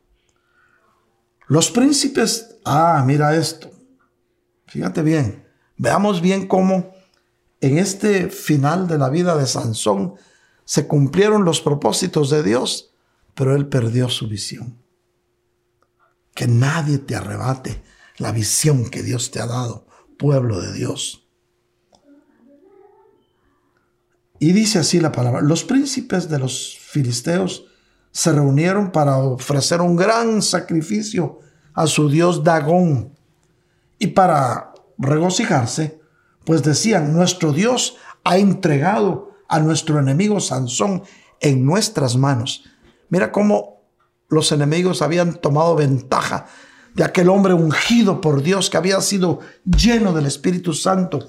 Los príncipes, ah, mira esto. Fíjate bien, veamos bien cómo en este final de la vida de Sansón se cumplieron los propósitos de Dios, pero él perdió su visión. Que nadie te arrebate la visión que Dios te ha dado, pueblo de Dios. Y dice así la palabra, los príncipes de los filisteos se reunieron para ofrecer un gran sacrificio a su dios Dagón y para regocijarse, pues decían, nuestro Dios ha entregado a nuestro enemigo Sansón en nuestras manos. Mira cómo los enemigos habían tomado ventaja de aquel hombre ungido por Dios que había sido lleno del Espíritu Santo,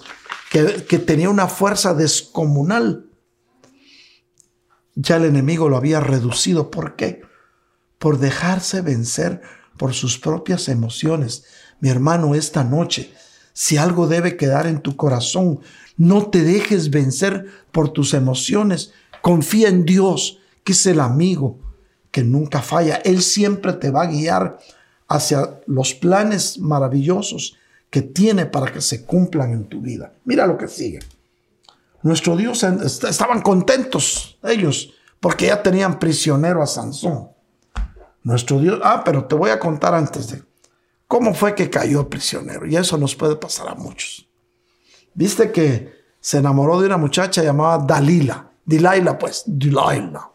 que, tenía una fuerza descomunal. Ya el enemigo lo había reducido. ¿Por qué? Por dejarse vencer por sus propias emociones mi hermano, esta noche, si algo debe quedar en tu corazón, no te dejes vencer por tus emociones. Confía en Dios, que es el amigo que nunca falla. Él siempre te va a guiar hacia los planes maravillosos que tiene para que se cumplan en tu vida. Mira lo que sigue. Nuestro Dios estaban contentos ellos porque ya tenían prisionero a Sansón. Nuestro Dios, ah, pero te voy a contar antes de cómo fue que cayó prisionero. Y eso nos puede pasar a muchos. Viste que se enamoró de una muchacha llamada Dalila. Dilaila, pues, Dilaila.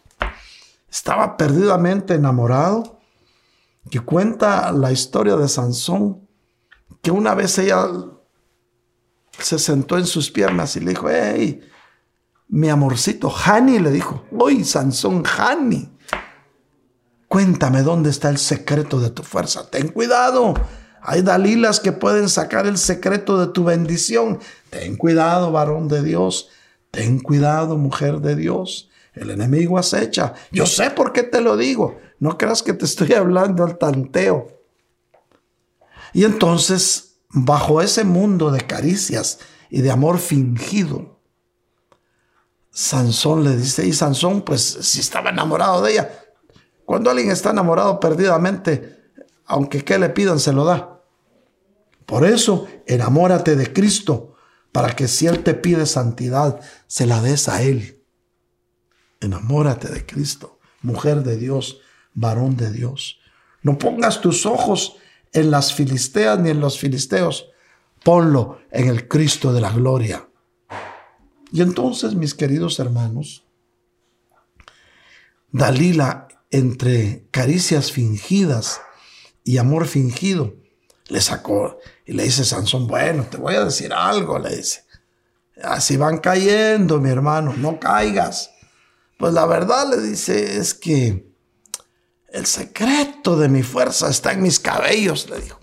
Estaba perdidamente enamorado. Que cuenta la historia de Sansón. Que una vez ella se sentó en sus piernas y le dijo, hey, mi amorcito, Hani, le dijo, hoy Sansón, Hani. Cuéntame dónde está el secreto de tu fuerza. Ten cuidado. Hay Dalilas que pueden sacar el secreto de tu bendición. Ten cuidado, varón de Dios. Ten cuidado, mujer de Dios. El enemigo acecha. Yo sé por qué te lo digo. No creas que te estoy [laughs] hablando al tanteo. Y entonces, bajo ese mundo de caricias y de amor fingido, Sansón le dice, y Sansón, pues si estaba enamorado de ella, cuando alguien está enamorado perdidamente, aunque qué le pidan, se lo da. Por eso, enamórate de Cristo, para que si Él te pide santidad, se la des a Él. Enamórate de Cristo, mujer de Dios, varón de Dios. No pongas tus ojos en las filisteas ni en los filisteos. Ponlo en el Cristo de la gloria. Y entonces, mis queridos hermanos, Dalila entre caricias fingidas y amor fingido, Le sacó y le dice Sansón, bueno, te voy a decir algo, le dice. Así van cayendo, mi hermano, no caigas. Pues la verdad le dice es que el secreto de mi fuerza está en mis cabellos, le dijo.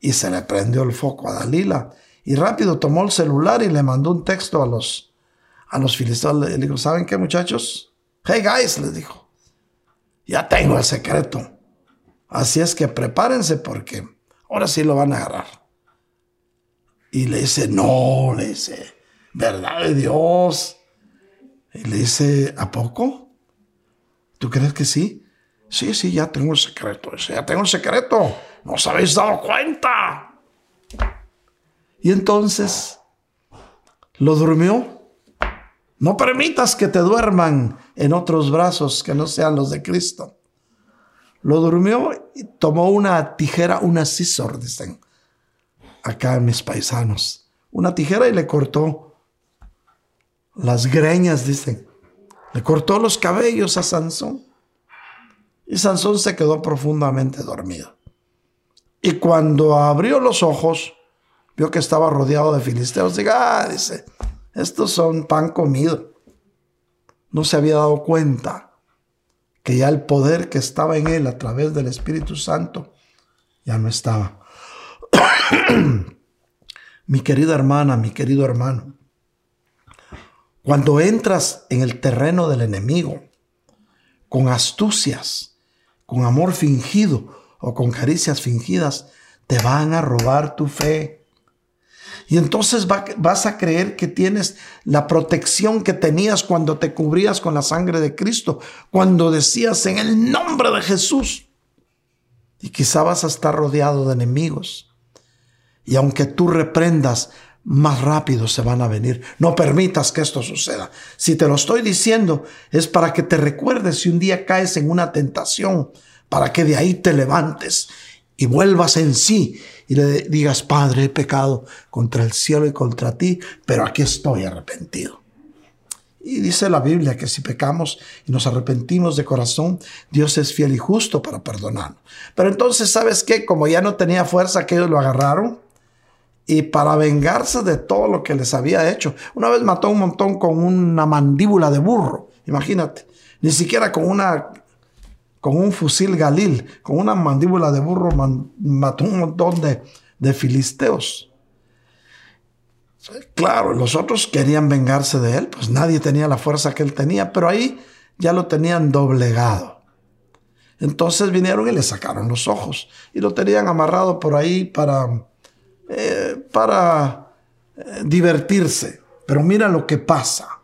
Y se le prendió el foco a Dalila. Y rápido tomó el celular y le mandó un texto a los, a los filisteos. Le dijo, ¿saben qué muchachos? Hey guys, les dijo. Ya tengo el secreto. Así es que prepárense porque ahora sí lo van a agarrar. Y le dice, no, le dice, verdad de Dios. Y le dice, ¿a poco? ¿Tú crees que sí? Sí, sí, ya tengo el secreto. Ya tengo el secreto. ¿No os habéis dado cuenta? Y entonces lo durmió. No permitas que te duerman en otros brazos que no sean los de Cristo. Lo durmió y tomó una tijera, una scissor, dicen acá mis paisanos. Una tijera y le cortó las greñas, dicen. Le cortó los cabellos a Sansón. Y Sansón se quedó profundamente dormido. Y cuando abrió los ojos, vio que estaba rodeado de filisteos. Diga, ah, dice, estos son pan comido. No se había dado cuenta que ya el poder que estaba en él a través del Espíritu Santo ya no estaba. [clears throat] mi querida hermana, mi querido hermano, cuando entras en el terreno del enemigo con astucias, con amor fingido o con caricias fingidas, te van a robar tu fe. Y entonces vas a creer que tienes la protección que tenías cuando te cubrías con la sangre de Cristo, cuando decías en el nombre de Jesús. Y quizá vas a estar rodeado de enemigos. Y aunque tú reprendas, más rápido se van a venir. No permitas que esto suceda. Si te lo estoy diciendo, es para que te recuerdes si un día caes en una tentación, para que de ahí te levantes y vuelvas en sí y le digas, Padre, he pecado contra el cielo y contra ti, pero aquí estoy arrepentido. Y dice la Biblia que si pecamos y nos arrepentimos de corazón, Dios es fiel y justo para perdonarnos. Pero entonces, ¿sabes qué? Como ya no tenía fuerza, que ellos lo agarraron y para vengarse de todo lo que les había hecho. Una vez mató un montón con una mandíbula de burro, imagínate. Ni siquiera con una con un fusil Galil, con una mandíbula de burro, mató un montón de, de filisteos. Claro, los otros querían vengarse de él, pues nadie tenía la fuerza que él tenía, pero ahí ya lo tenían doblegado. Entonces vinieron y le sacaron los ojos y lo tenían amarrado por ahí para, eh, para eh, divertirse. Pero mira lo que pasa.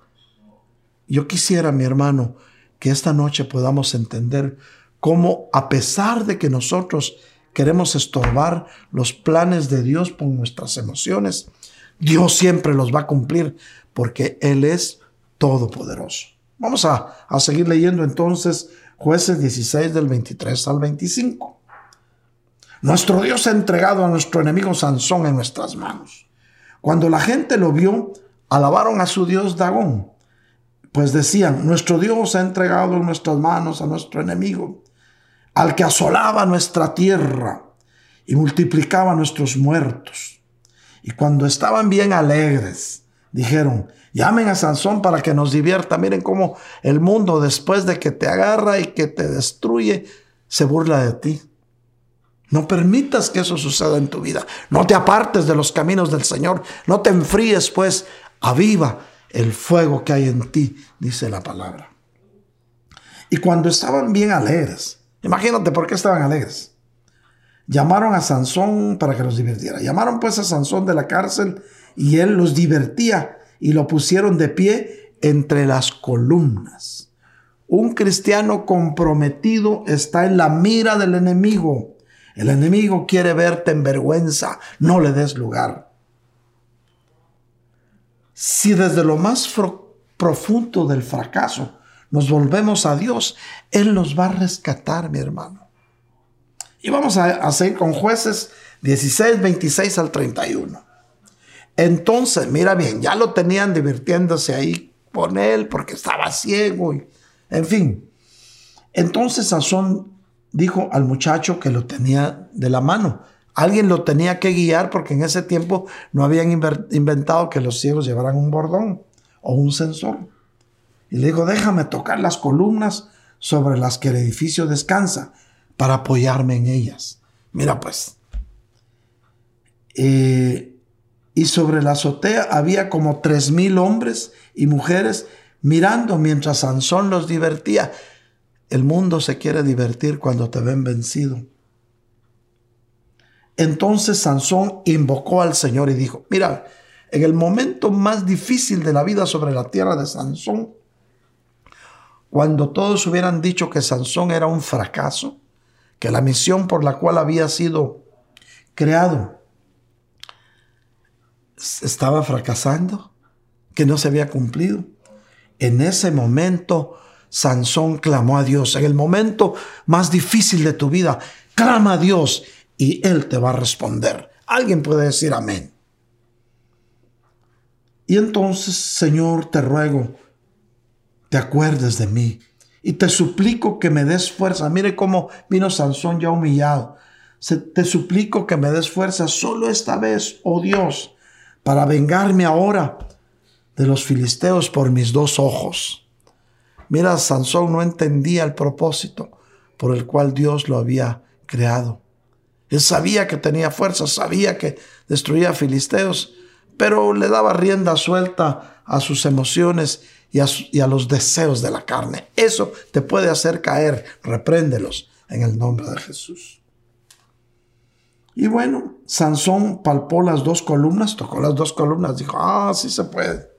Yo quisiera, mi hermano, que esta noche podamos entender cómo a pesar de que nosotros queremos estorbar los planes de Dios por nuestras emociones, Dios siempre los va a cumplir porque Él es todopoderoso. Vamos a, a seguir leyendo entonces jueces 16 del 23 al 25. Nuestro Dios ha entregado a nuestro enemigo Sansón en nuestras manos. Cuando la gente lo vio, alabaron a su Dios Dagón pues decían, nuestro Dios ha entregado en nuestras manos a nuestro enemigo, al que asolaba nuestra tierra y multiplicaba nuestros muertos. Y cuando estaban bien alegres, dijeron, llamen a Sansón para que nos divierta. Miren cómo el mundo después de que te agarra y que te destruye, se burla de ti. No permitas que eso suceda en tu vida. No te apartes de los caminos del Señor. No te enfríes, pues, aviva el fuego que hay en ti, dice la palabra. Y cuando estaban bien alegres, imagínate por qué estaban alegres. Llamaron a Sansón para que los divirtiera. Llamaron pues a Sansón de la cárcel y él los divertía y lo pusieron de pie entre las columnas. Un cristiano comprometido está en la mira del enemigo. El enemigo quiere verte en vergüenza. No le des lugar. Si desde lo más profundo del fracaso nos volvemos a Dios, Él nos va a rescatar, mi hermano. Y vamos a, a seguir con jueces 16, 26 al 31. Entonces, mira bien, ya lo tenían divirtiéndose ahí con él porque estaba ciego. Y, en fin. Entonces Sazón dijo al muchacho que lo tenía de la mano, Alguien lo tenía que guiar porque en ese tiempo no habían inventado que los ciegos llevaran un bordón o un sensor. Y le dijo, déjame tocar las columnas sobre las que el edificio descansa para apoyarme en ellas. Mira pues. Eh, y sobre la azotea había como tres mil hombres y mujeres mirando mientras Sansón los divertía. El mundo se quiere divertir cuando te ven vencido. Entonces Sansón invocó al Señor y dijo, mira, en el momento más difícil de la vida sobre la tierra de Sansón, cuando todos hubieran dicho que Sansón era un fracaso, que la misión por la cual había sido creado estaba fracasando, que no se había cumplido. En ese momento, Sansón clamó a Dios. En el momento más difícil de tu vida, clama a Dios y Él te va a responder. Alguien puede decir amén. Y entonces, Señor, te ruego, te acuerdes de mí y te suplico que me des fuerza. Mire cómo vino Sansón ya humillado. Te suplico que me des fuerza solo esta vez, oh Dios, para vengarme ahora de los filisteos por mis dos ojos. Mira, Sansón no entendía el propósito por el cual Dios lo había creado. Él sabía que tenía fuerza, sabía que destruía a filisteos, pero le daba rienda suelta a sus emociones y a, los deseos de la carne. Eso te puede hacer caer. Repréndelos en el nombre de Jesús. Y bueno, Sansón palpó las dos columnas, tocó las dos columnas, dijo, ah, sí se puede.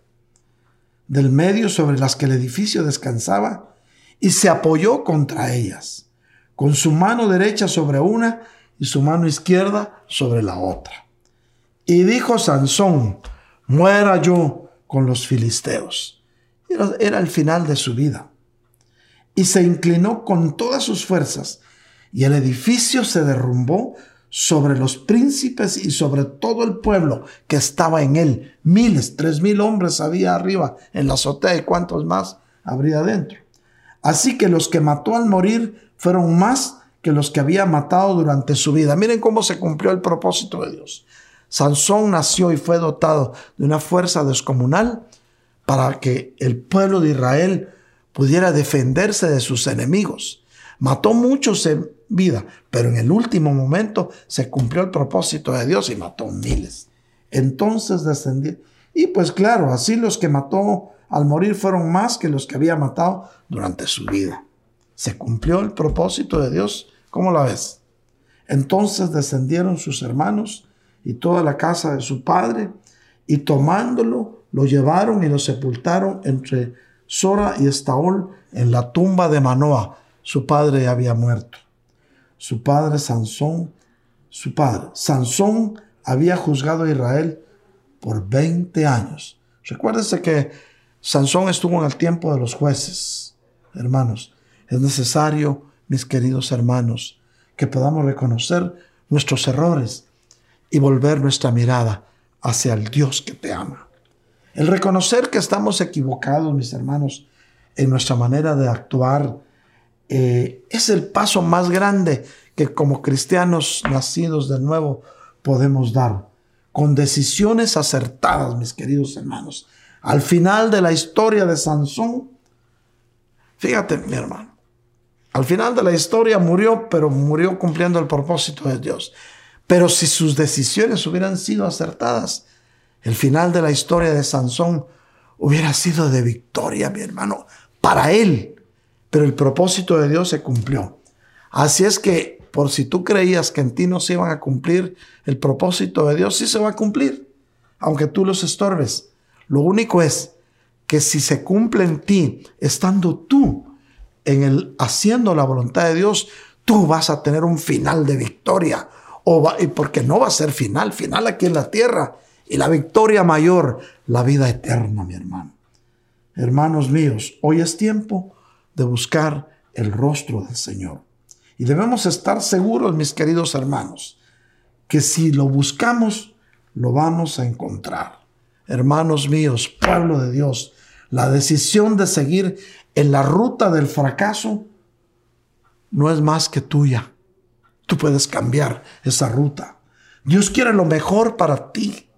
Del medio sobre las que el edificio descansaba y se apoyó contra ellas, con su mano derecha sobre una y su mano izquierda sobre la otra. Y dijo Sansón, muera yo con los filisteos. Era, el final de su vida. Y se inclinó con todas sus fuerzas, y el edificio se derrumbó sobre los príncipes y sobre todo el pueblo que estaba en él. Miles, tres mil hombres había arriba en la azotea y cuántos más habría dentro. Así que los que mató al morir fueron más que los que había matado durante su vida. Miren cómo se cumplió el propósito de Dios. Sansón nació y fue dotado de una fuerza descomunal para que el pueblo de Israel pudiera defenderse de sus enemigos. Mató muchos en vida, pero en el último momento se cumplió el propósito de Dios y mató miles. Entonces descendió. Y pues claro, así los que mató al morir fueron más que los que había matado durante su vida. Se cumplió el propósito de Dios ¿Cómo la ves? Entonces descendieron sus hermanos y toda la casa de su padre, y tomándolo, lo llevaron y lo sepultaron entre Sora y Estaol en la tumba de Manoa. Su padre había muerto. Su padre Sansón, su padre Sansón había juzgado a Israel por 20 años. Recuérdese que Sansón estuvo en el tiempo de los jueces. Hermanos, es necesario mis queridos hermanos, que podamos reconocer nuestros errores y volver nuestra mirada hacia el Dios que te ama. El reconocer que estamos equivocados, mis hermanos, en nuestra manera de actuar, eh, es el paso más grande que como cristianos nacidos de nuevo podemos dar, con decisiones acertadas, mis queridos hermanos. Al final de la historia de Sansón, fíjate, mi hermano, al final de la historia murió, pero murió cumpliendo el propósito de Dios. Pero si sus decisiones hubieran sido acertadas, el final de la historia de Sansón hubiera sido de victoria, mi hermano, para él. Pero el propósito de Dios se cumplió. Así es que, por si tú creías que en ti no se iban a cumplir el propósito de Dios, sí se va a cumplir, aunque tú los estorbes. Lo único es que si se cumple en ti, estando tú en el haciendo la voluntad de Dios, tú vas a tener un final de victoria. O y porque no va a ser final, final aquí en la tierra. Y la victoria mayor, la vida eterna, mi hermano. Hermanos míos, hoy es tiempo de buscar el rostro del Señor. Y debemos estar seguros, mis queridos hermanos, que si lo buscamos, lo vamos a encontrar. Hermanos míos, pueblo de Dios, la decisión de seguir en la ruta del fracaso no es más que tuya. Tú puedes cambiar esa ruta. Dios quiere lo mejor para ti,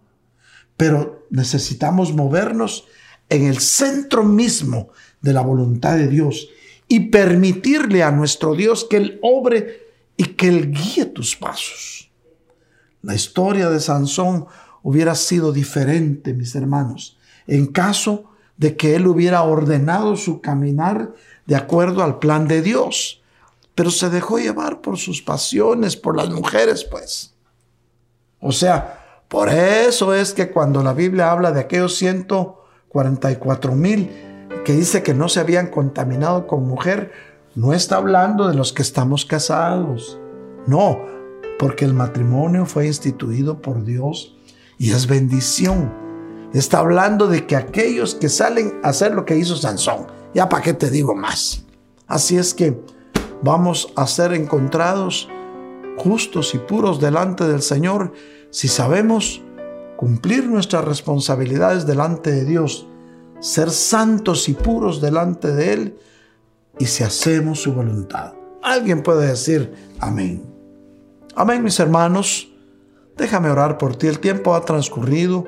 pero necesitamos movernos en el centro mismo de la voluntad de Dios y permitirle a nuestro Dios que Él obre y que Él guíe tus pasos. La historia de Sansón hubiera sido diferente, mis hermanos, en caso de que Él hubiera ordenado su caminar de acuerdo al plan de Dios, pero se dejó llevar por sus pasiones, por las mujeres, pues. O sea, por eso es que cuando la Biblia habla de aquellos 144 mil que dice que no se habían contaminado con mujer, no está hablando de los que estamos casados. No, porque el matrimonio fue instituido por Dios y es bendición. Está hablando de que aquellos que salen a hacer lo que hizo Sansón, ya para qué te digo más. Así es que vamos a ser encontrados justos y puros delante del Señor si sabemos cumplir nuestras responsabilidades delante de Dios, ser santos y puros delante de Él y si hacemos su voluntad. Alguien puede decir amén. Amén, mis hermanos. Déjame orar por ti. El tiempo ha transcurrido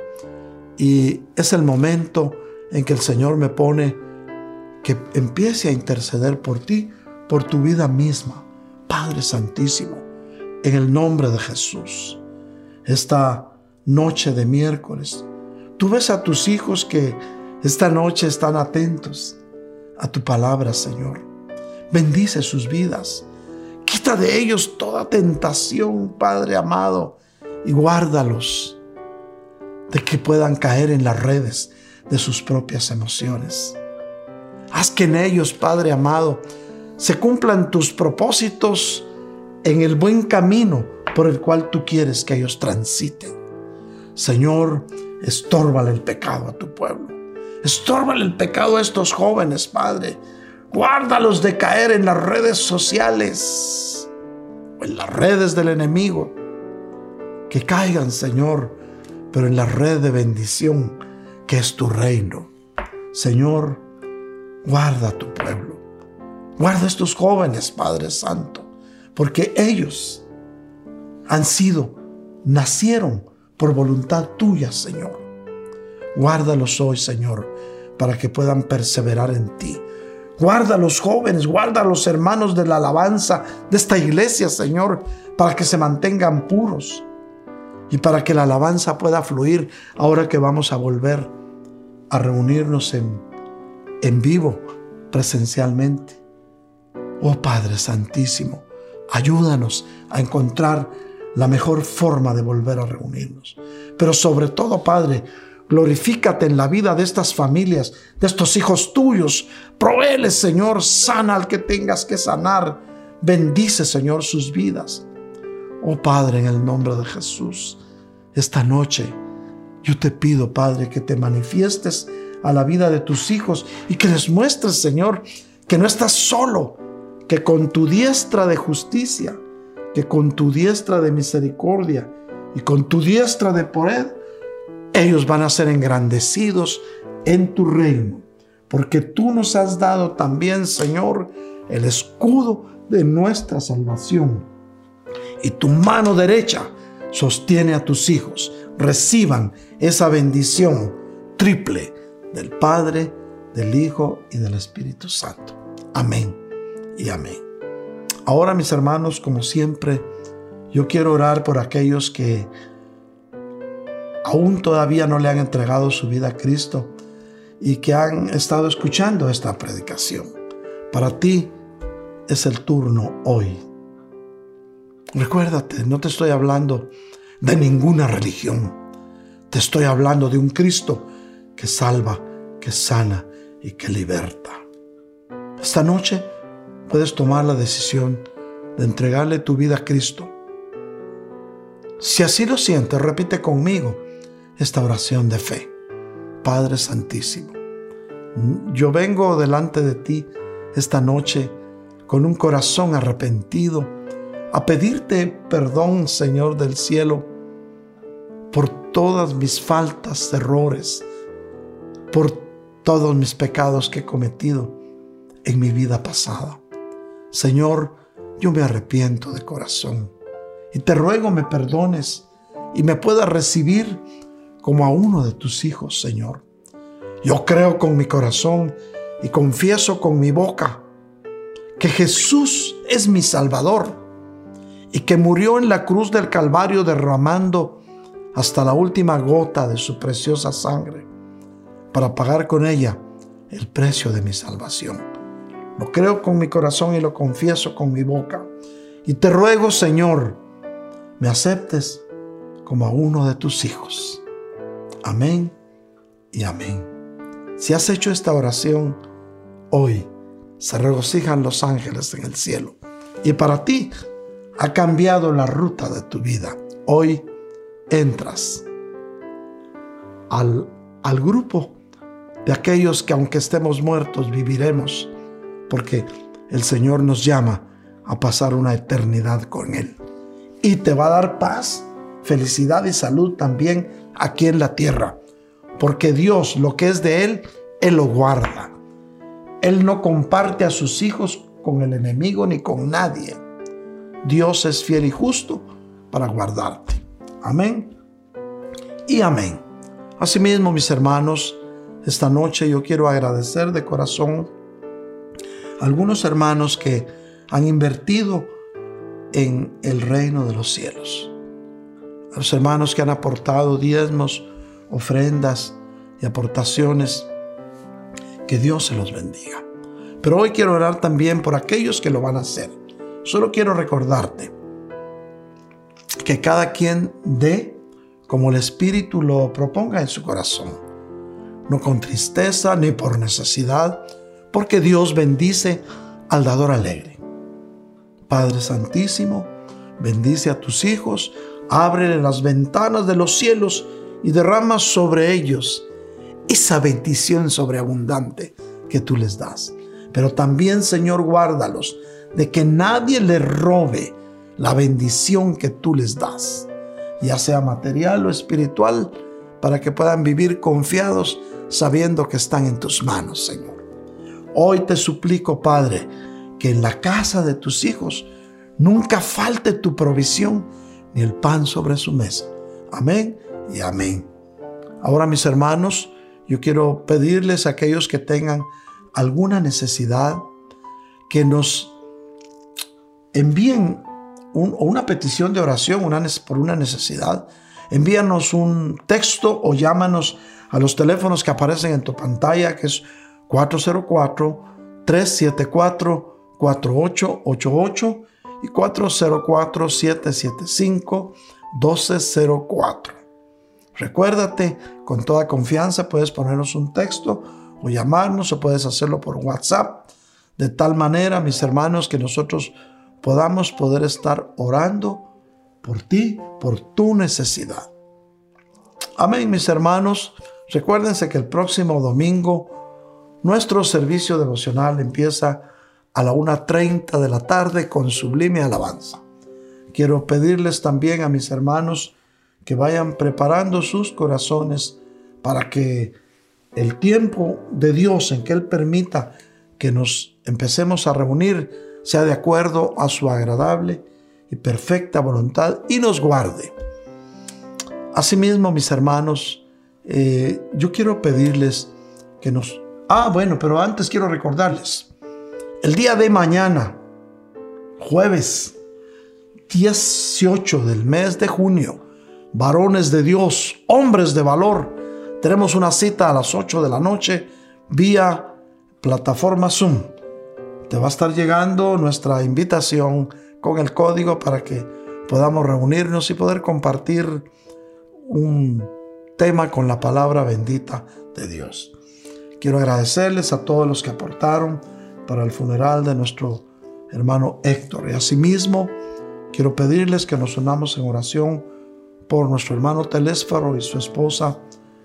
y es el momento en que el Señor me pone que empiece a interceder por ti, por tu vida misma. Padre Santísimo, en el nombre de Jesús. Esta noche de miércoles, tú ves a tus hijos que esta noche están atentos a tu palabra, Señor. Bendice sus vidas. Quita de ellos toda tentación, Padre amado, y guárdalos de que puedan caer en las redes de sus propias emociones. Haz que en ellos, Padre amado, se cumplan tus propósitos en el buen camino por el cual tú quieres que ellos transiten. Señor, estórbale el pecado a tu pueblo. Estórbale el pecado a estos jóvenes, Padre. Guárdalos de caer en las redes sociales o en las redes del enemigo. Que caigan, Señor, pero en la red de bendición que es tu reino. Señor, guarda tu pueblo. Guarda estos jóvenes, Padre Santo, porque ellos han sido, nacieron por voluntad tuya, Señor. Guárdalos hoy, Señor, para que puedan perseverar en ti. Guarda a los jóvenes, guarda a los hermanos de la alabanza de esta iglesia, Señor, para que se mantengan puros y para que la alabanza pueda fluir ahora que vamos a volver a reunirnos en, en vivo, presencialmente. Oh Padre Santísimo, ayúdanos a encontrar la mejor forma de volver a reunirnos. Pero sobre todo, Padre, glorifícate en la vida de estas familias, de estos hijos tuyos. Proveles, Señor, sana al que tengas que sanar. Bendice, Señor, sus vidas. Oh Padre, en el nombre de Jesús, esta noche yo te pido, Padre, que te manifiestes a la vida de tus hijos y que les muestres, Señor, que no estás solo, que con tu diestra de justicia, que con tu diestra de misericordia y con tu diestra de poder, ellos van a ser engrandecidos en tu reino. Porque tú nos has dado también, Señor, el escudo de nuestra salvación. Y tu mano derecha sostiene a tus hijos. Reciban esa bendición triple del Padre, del Hijo y del Espíritu Santo. Amén y amén. Ahora mis hermanos, como siempre, yo quiero orar por aquellos que aún todavía no le han entregado su vida a Cristo y que han estado escuchando esta predicación. Para ti es el turno hoy. Recuérdate, no te estoy hablando de ninguna religión. Te estoy hablando de un Cristo que salva, que sana y que liberta. Esta noche puedes tomar la decisión de entregarle tu vida a Cristo. Si así lo sientes, repite conmigo esta oración de fe. Padre Santísimo, yo vengo delante de ti esta noche con un corazón arrepentido a pedirte perdón, Señor del cielo, por todas mis faltas, errores, por todos mis pecados que he cometido en mi vida pasada. Señor, yo me arrepiento de corazón y te ruego me perdones y me pueda recibir como a uno de tus hijos, Señor. Yo creo con mi corazón y confieso con mi boca que Jesús es mi Salvador y que murió en la cruz del Calvario derramando hasta la última gota de su preciosa sangre para pagar con ella el precio de mi salvación. Lo creo con mi corazón y lo confieso con mi boca. Y te ruego, Señor, me aceptes como a uno de tus hijos. Amén y amén. Si has hecho esta oración hoy, se regocijan los ángeles en el cielo. Y para ti ha cambiado la ruta de tu vida. Hoy entras al, al grupo de aquellos que aunque estemos muertos viviremos, porque el Señor nos llama a pasar una eternidad con Él. Y te va a dar paz, felicidad y salud también aquí en la tierra, porque Dios lo que es de Él, Él lo guarda. Él no comparte a sus hijos con el enemigo ni con nadie. Dios es fiel y justo para guardarte. Amén y amén. Asimismo, mis hermanos, esta noche yo quiero agradecer de corazón a algunos hermanos que han invertido en el reino de los cielos. A los hermanos que han aportado diezmos, ofrendas y aportaciones. Que Dios se los bendiga. Pero hoy quiero orar también por aquellos que lo van a hacer. Solo quiero recordarte que cada quien dé como el Espíritu lo proponga en su corazón. No con tristeza ni por necesidad, porque Dios bendice al dador alegre. Padre Santísimo, bendice a tus hijos, ábrele las ventanas de los cielos y derrama sobre ellos esa bendición sobreabundante que tú les das. Pero también, Señor, guárdalos de que nadie les robe la bendición que tú les das, ya sea material o espiritual, para que puedan vivir confiados sabiendo que están en tus manos, Señor. Hoy te suplico, Padre, que en la casa de tus hijos nunca falte tu provisión ni el pan sobre su mesa. Amén y amén. Ahora, mis hermanos, yo quiero pedirles a aquellos que tengan alguna necesidad que nos envíen una petición de oración por una necesidad. Envíanos un texto o llámanos a los teléfonos que aparecen en tu pantalla, que es 404-374-4888 y 404-775-1204. Recuérdate, con toda confianza puedes ponernos un texto o llamarnos o puedes hacerlo por WhatsApp. De tal manera, mis hermanos, que nosotros podamos poder estar orando por ti, por tu necesidad. Amén, mis hermanos. Recuérdense que el próximo domingo nuestro servicio devocional empieza a la 1.30 de la tarde con sublime alabanza. Quiero pedirles también a mis hermanos que vayan preparando sus corazones para que el tiempo de Dios en que Él permita que nos empecemos a reunir sea de acuerdo a su agradable y perfecta voluntad y nos guarde. Asimismo, mis hermanos, eh, yo quiero pedirles que nos... Ah, bueno, pero antes quiero recordarles, el día de mañana, jueves 18 del mes de junio, varones de Dios, hombres de valor. Tenemos una cita a las 8 de la noche vía plataforma Zoom. Te va a estar llegando nuestra invitación con el código para que podamos reunirnos y poder compartir un tema con la palabra bendita de Dios. Quiero agradecerles a todos los que aportaron para el funeral de nuestro hermano Héctor. Y asimismo, quiero pedirles que nos unamos en oración por nuestro hermano Telésfaro y su esposa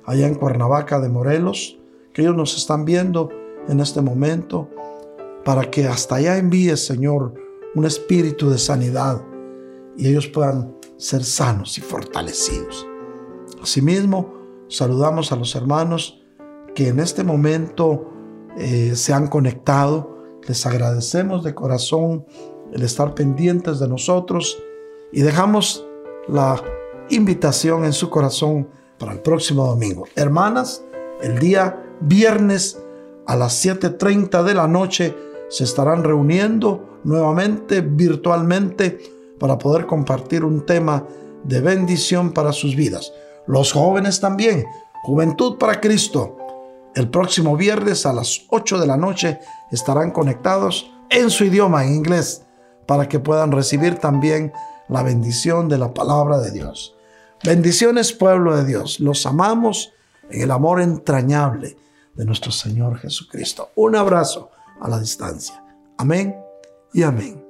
allá en Cuernavaca de Morelos, que ellos nos están viendo en este momento, para que hasta allá envíe, Señor, un espíritu de sanidad y ellos puedan ser sanos y fortalecidos. Asimismo, saludamos a los hermanos que en este momento eh, se han conectado. Les agradecemos de corazón el estar pendientes de nosotros y dejamos la invitación en su corazón para el próximo domingo. Hermanas, el día viernes a las 7.30 de la noche se estarán reuniendo nuevamente virtualmente para poder compartir un tema de bendición para sus vidas. Los jóvenes también, Juventud para Cristo. El próximo viernes a las 8 de la noche estarán conectados en su idioma, en inglés, para que puedan recibir también la bendición de la palabra de Dios. Bendiciones pueblo de Dios. Los amamos en el amor entrañable de nuestro Señor Jesucristo. Un abrazo a la distancia. Amén y amén.